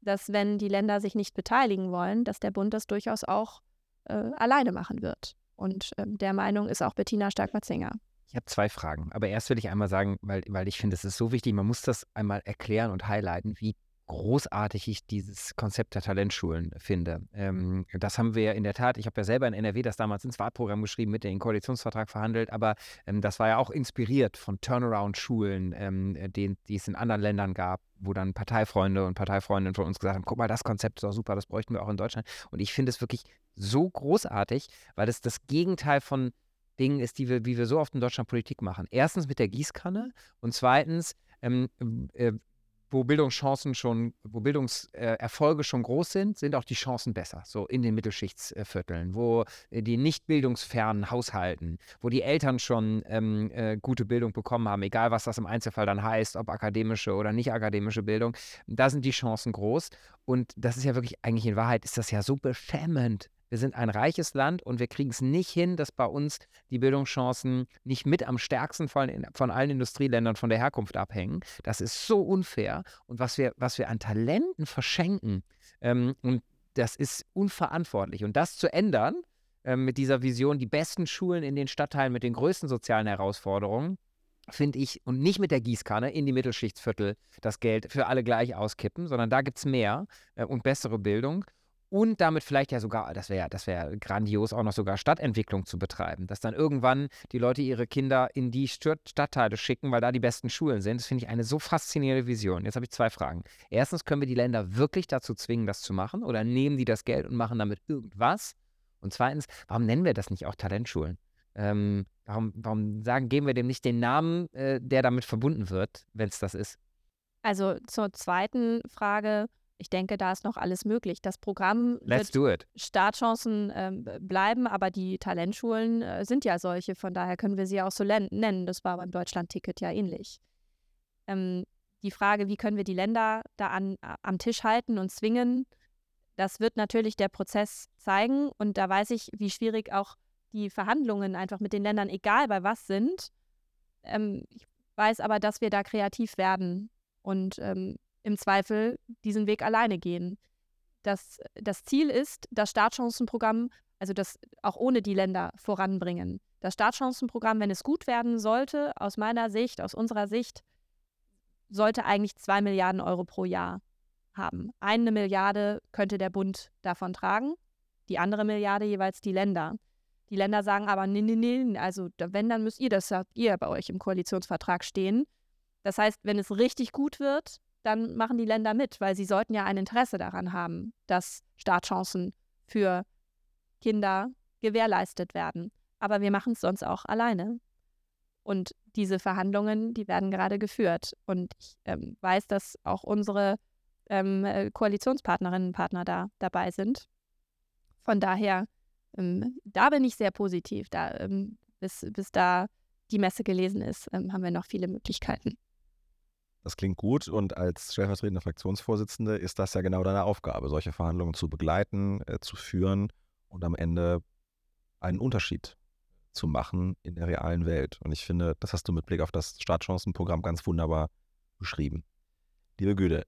dass wenn die Länder sich nicht beteiligen wollen, dass der Bund das durchaus auch äh, alleine machen wird. Und ähm, der Meinung ist auch Bettina Stark-Matzinger. Ich habe zwei Fragen. Aber erst will ich einmal sagen, weil, weil ich finde, es ist so wichtig, man muss das einmal erklären und highlighten, wie großartig ich dieses Konzept der Talentschulen finde. Ähm, das haben wir in der Tat, ich habe ja selber in NRW das damals ins Wahlprogramm geschrieben, mit dem Koalitionsvertrag verhandelt, aber ähm, das war ja auch inspiriert von Turnaround-Schulen, ähm, die, die es in anderen Ländern gab, wo dann Parteifreunde und Parteifreundinnen von uns gesagt haben, guck mal, das Konzept ist doch super, das bräuchten wir auch in Deutschland. Und ich finde es wirklich so großartig, weil es das Gegenteil von Dingen ist, die wir, wie wir so oft in Deutschland Politik machen. Erstens mit der Gießkanne und zweitens ähm, äh, wo Bildungschancen schon, wo Bildungserfolge schon groß sind, sind auch die Chancen besser, so in den Mittelschichtsvierteln, wo äh, die nicht bildungsfernen Haushalten, wo die Eltern schon ähm, äh, gute Bildung bekommen haben, egal was das im Einzelfall dann heißt, ob akademische oder nicht akademische Bildung, da sind die Chancen groß. Und das ist ja wirklich, eigentlich in Wahrheit ist das ja so beschämend, wir sind ein reiches Land und wir kriegen es nicht hin, dass bei uns die Bildungschancen nicht mit am stärksten von, von allen Industrieländern von der Herkunft abhängen. Das ist so unfair. Und was wir, was wir an Talenten verschenken, ähm, und das ist unverantwortlich. Und das zu ändern, ähm, mit dieser Vision, die besten Schulen in den Stadtteilen mit den größten sozialen Herausforderungen, finde ich, und nicht mit der Gießkanne in die Mittelschichtsviertel das Geld für alle gleich auskippen, sondern da gibt es mehr äh, und bessere Bildung und damit vielleicht ja sogar, das wäre das wär grandios, auch noch sogar Stadtentwicklung zu betreiben. Dass dann irgendwann die Leute ihre Kinder in die Stadtteile schicken, weil da die besten Schulen sind. Das finde ich eine so faszinierende Vision. Jetzt habe ich zwei Fragen. Erstens, können wir die Länder wirklich dazu zwingen, das zu machen? Oder nehmen die das Geld und machen damit irgendwas? Und zweitens, warum nennen wir das nicht auch Talentschulen? Ähm, warum, warum sagen, geben wir dem nicht den Namen, äh, der damit verbunden wird, wenn es das ist? Also zur zweiten Frage ich denke, da ist noch alles möglich. Das Programm Let's wird Startchancen äh, bleiben, aber die Talentschulen äh, sind ja solche, von daher können wir sie auch so nennen. Das war beim Deutschland-Ticket ja ähnlich. Ähm, die Frage, wie können wir die Länder da an, am Tisch halten und zwingen, das wird natürlich der Prozess zeigen. Und da weiß ich, wie schwierig auch die Verhandlungen einfach mit den Ländern, egal bei was sind. Ähm, ich weiß aber, dass wir da kreativ werden und ähm, im Zweifel diesen Weg alleine gehen. Das, das Ziel ist, das Startchancenprogramm, also das auch ohne die Länder voranbringen. Das Startchancenprogramm, wenn es gut werden sollte, aus meiner Sicht, aus unserer Sicht, sollte eigentlich zwei Milliarden Euro pro Jahr haben. Eine Milliarde könnte der Bund davon tragen, die andere Milliarde jeweils die Länder. Die Länder sagen aber, nee, nee, nee, also wenn, dann müsst ihr das, habt ihr bei euch im Koalitionsvertrag stehen. Das heißt, wenn es richtig gut wird, dann machen die Länder mit, weil sie sollten ja ein Interesse daran haben, dass Startchancen für Kinder gewährleistet werden. Aber wir machen es sonst auch alleine. Und diese Verhandlungen, die werden gerade geführt. Und ich ähm, weiß, dass auch unsere ähm, äh, Koalitionspartnerinnen und Partner da dabei sind. Von daher, ähm, da bin ich sehr positiv. Da, ähm, bis, bis da die Messe gelesen ist, ähm, haben wir noch viele Möglichkeiten. Das klingt gut und als stellvertretende Fraktionsvorsitzende ist das ja genau deine Aufgabe, solche Verhandlungen zu begleiten, äh, zu führen und am Ende einen Unterschied zu machen in der realen Welt. Und ich finde, das hast du mit Blick auf das Startchancenprogramm ganz wunderbar beschrieben. Liebe Güte.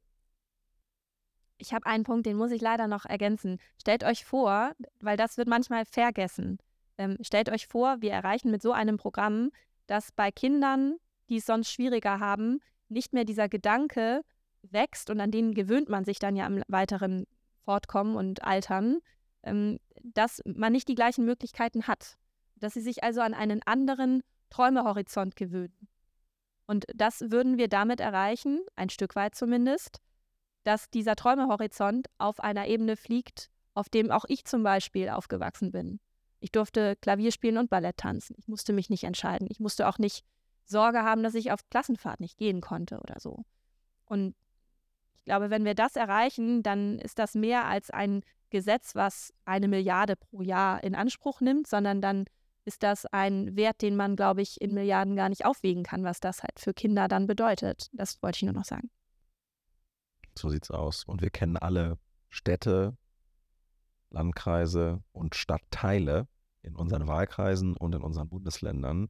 Ich habe einen Punkt, den muss ich leider noch ergänzen. Stellt euch vor, weil das wird manchmal vergessen. Ähm, stellt euch vor, wir erreichen mit so einem Programm, dass bei Kindern, die es sonst schwieriger haben, nicht mehr dieser Gedanke wächst und an den gewöhnt man sich dann ja im weiteren Fortkommen und Altern, ähm, dass man nicht die gleichen Möglichkeiten hat. Dass sie sich also an einen anderen Träumehorizont gewöhnen. Und das würden wir damit erreichen, ein Stück weit zumindest, dass dieser Träumehorizont auf einer Ebene fliegt, auf dem auch ich zum Beispiel aufgewachsen bin. Ich durfte Klavier spielen und Ballett tanzen. Ich musste mich nicht entscheiden. Ich musste auch nicht Sorge haben, dass ich auf Klassenfahrt nicht gehen konnte oder so. Und ich glaube, wenn wir das erreichen, dann ist das mehr als ein Gesetz, was eine Milliarde pro Jahr in Anspruch nimmt, sondern dann ist das ein Wert, den man, glaube ich, in Milliarden gar nicht aufwiegen kann, was das halt für Kinder dann bedeutet. Das wollte ich nur noch sagen. So sieht's aus. Und wir kennen alle Städte, Landkreise und Stadtteile in unseren Wahlkreisen und in unseren Bundesländern,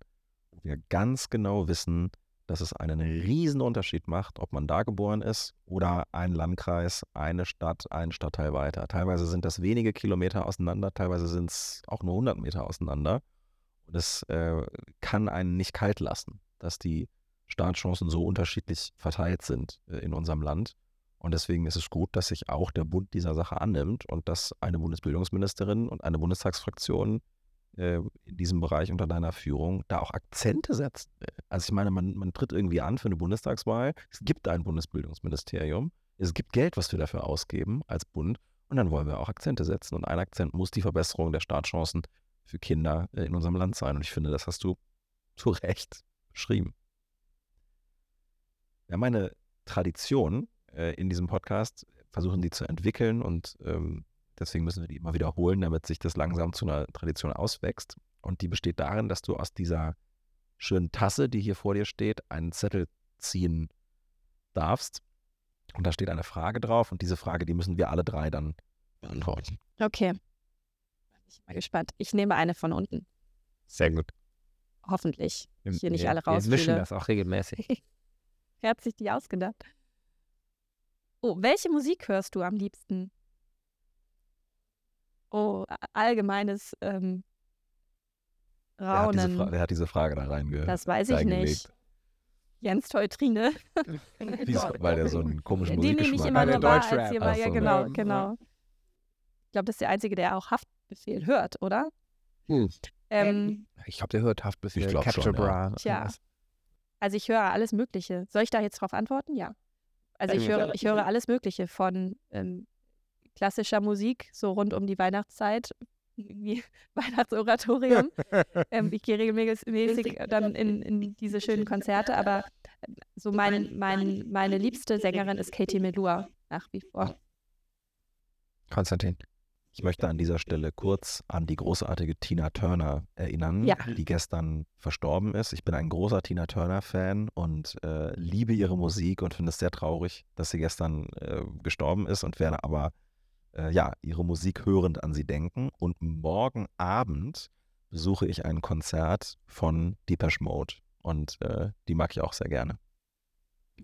wir ganz genau wissen, dass es einen riesen Unterschied macht, ob man da geboren ist oder ein Landkreis, eine Stadt, ein Stadtteil weiter. Teilweise sind das wenige Kilometer auseinander, teilweise sind es auch nur 100 Meter auseinander. Und es äh, kann einen nicht kalt lassen, dass die Startchancen so unterschiedlich verteilt sind äh, in unserem Land. Und deswegen ist es gut, dass sich auch der Bund dieser Sache annimmt und dass eine Bundesbildungsministerin und eine Bundestagsfraktion in diesem Bereich unter deiner Führung da auch Akzente setzt. Also ich meine, man, man tritt irgendwie an für eine Bundestagswahl. Es gibt ein Bundesbildungsministerium. Es gibt Geld, was wir dafür ausgeben als Bund. Und dann wollen wir auch Akzente setzen. Und ein Akzent muss die Verbesserung der Startchancen für Kinder äh, in unserem Land sein. Und ich finde, das hast du zu Recht beschrieben. Wir haben eine Tradition äh, in diesem Podcast, versuchen die zu entwickeln und ähm, deswegen müssen wir die immer wiederholen, damit sich das langsam zu einer Tradition auswächst. Und die besteht darin, dass du aus dieser schönen Tasse, die hier vor dir steht, einen Zettel ziehen darfst. Und da steht eine Frage drauf und diese Frage, die müssen wir alle drei dann beantworten. Okay. Ich bin mal gespannt. Ich nehme eine von unten. Sehr gut. Hoffentlich. Wir, Hier nicht wir, alle Wir mischen das auch regelmäßig. Wer hat sich die ausgedacht? Oh, welche Musik hörst du am liebsten? Oh, allgemeines ähm, Wer hat, diese Raunen. Fra wer hat diese Frage da reinge das weiß ich reingelegt? nicht. Jens Teutrine. Weil der so einen komischen Den nehme ich Musikgeschmack immer nur der hat. wahr, Deutschrap. als ihr war. Ach Ja, so, genau, ja. genau. Ich glaube, das ist der Einzige, der auch Haftbefehl hört, oder? Hm. Ähm, Ich glaube, der hört Haftbefehl, Ich glaub Capture schon, ja. Bra. Tja. irgendwas. also ich höre alles Mögliche. Soll ich da jetzt drauf antworten? Ja. Also ich Ja. höre, ich höre alles Mögliche von ähm, klassischer Musik, so rund um die Weihnachtszeit, irgendwie Weihnachtsoratorium. ähm, ich gehe regelmäßig dann in, in diese schönen Konzerte, aber äh, so mein, mein, meine liebste Sängerin ist Katie Melua nach wie vor. Konstantin. Ich möchte an dieser Stelle kurz an die großartige Tina Turner erinnern, Ja. die gestern verstorben ist. Ich bin ein großer Tina Turner-Fan und äh, liebe ihre Musik und finde es sehr traurig, dass sie gestern äh, gestorben ist und werde aber äh, ja ihre Musik hörend an sie denken. Und morgen Abend besuche ich ein Konzert von Depeche Mode und äh, die mag ich auch sehr gerne.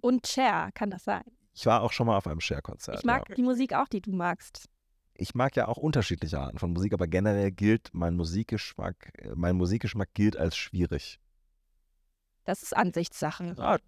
Und Cher, kann das sein? Ich war auch schon mal auf einem Share-Konzert. Ich mag ja. die Musik auch, die du magst. ich mag ja auch unterschiedliche Arten von Musik, aber generell gilt mein Musikgeschmack, äh, mein Musikgeschmack gilt als schwierig. Das ist Ansichtssache. Ja,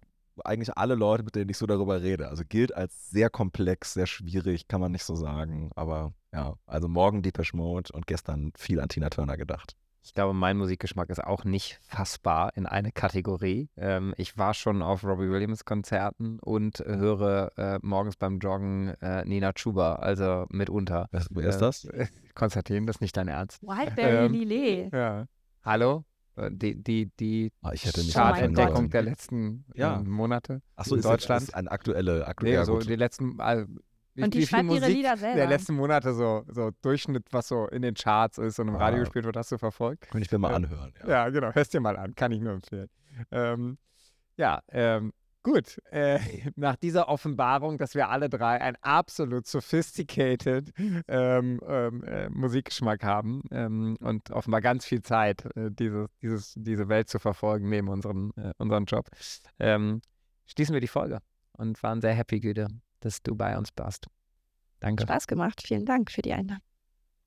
eigentlich alle Leute, mit denen ich so darüber rede. Also gilt als sehr komplex, sehr schwierig, kann man nicht so sagen. Aber ja, also morgen Depeche Mode und gestern viel an Tina Turner gedacht. Ich glaube, mein Musikgeschmack ist auch nicht fassbar in eine Kategorie. Ähm, ich war schon auf Robbie Williams Konzerten und äh, höre äh, morgens beim Joggen äh, Nina Chuba, also mitunter. Wer, wer ist Äh, das? Konstantin, das ist nicht dein Ernst. Wildberry Ähm, Lillet. Ja. Hallo? Äh, Die, die, die Ah, ich hätte nicht mein Chartentdeckung der letzten Ja. äh, Monate Achso, in ist Deutschland. ist eine aktuelle, Nee, aktuelle also gut. die letzten. Also, wie, Und die schreibt ihre Musik Lieder der selber. letzten Monate so, so Durchschnitt, was so in den Charts ist und im Ah. Radio gespielt wird, hast du verfolgt? Könnte ich mir mal äh, anhören. Ja. Ja, genau. Hörst dir mal an. Kann ich nur empfehlen. Ähm, ja, ähm, gut. Äh, nach dieser Offenbarung, dass wir alle drei ein absolut sophisticated ähm, ähm, äh, Musikgeschmack haben ähm, und offenbar ganz viel Zeit, äh, dieses, dieses, diese Welt zu verfolgen neben unseren, äh, unserem Job, ähm, schließen wir die Folge und waren sehr happy, Güte, dass du bei uns warst. Danke. Spaß gemacht. Vielen Dank für die Einladung.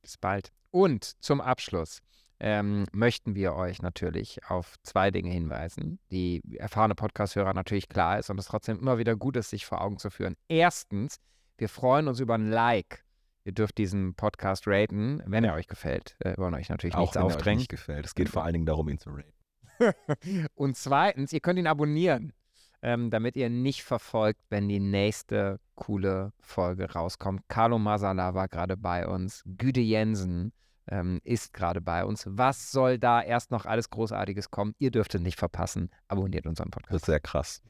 Bis bald. Und zum Abschluss ähm, möchten wir euch natürlich auf zwei Dinge hinweisen, die erfahrene Podcast-Hörer natürlich klar ist und es trotzdem immer wieder gut ist, sich vor Augen zu führen. Erstens, wir freuen uns über ein Like. Ihr dürft diesen Podcast raten, wenn er euch gefällt. Äh, wir wollen euch natürlich Auch nichts wenn er euch aufdrängen. nicht gefällt. Es geht vor allen Dingen darum, ihn zu raten. Und zweitens, ihr könnt ihn abonnieren, ähm, damit ihr nicht verfolgt, wenn die nächste coole Folge rauskommt. Carlo Masala war gerade bei uns, Güde Jensen ähm, ist gerade bei uns. Was soll da erst noch alles Großartiges kommen? Ihr dürft es nicht verpassen. Abonniert unseren Das Podcast. ist sehr krass.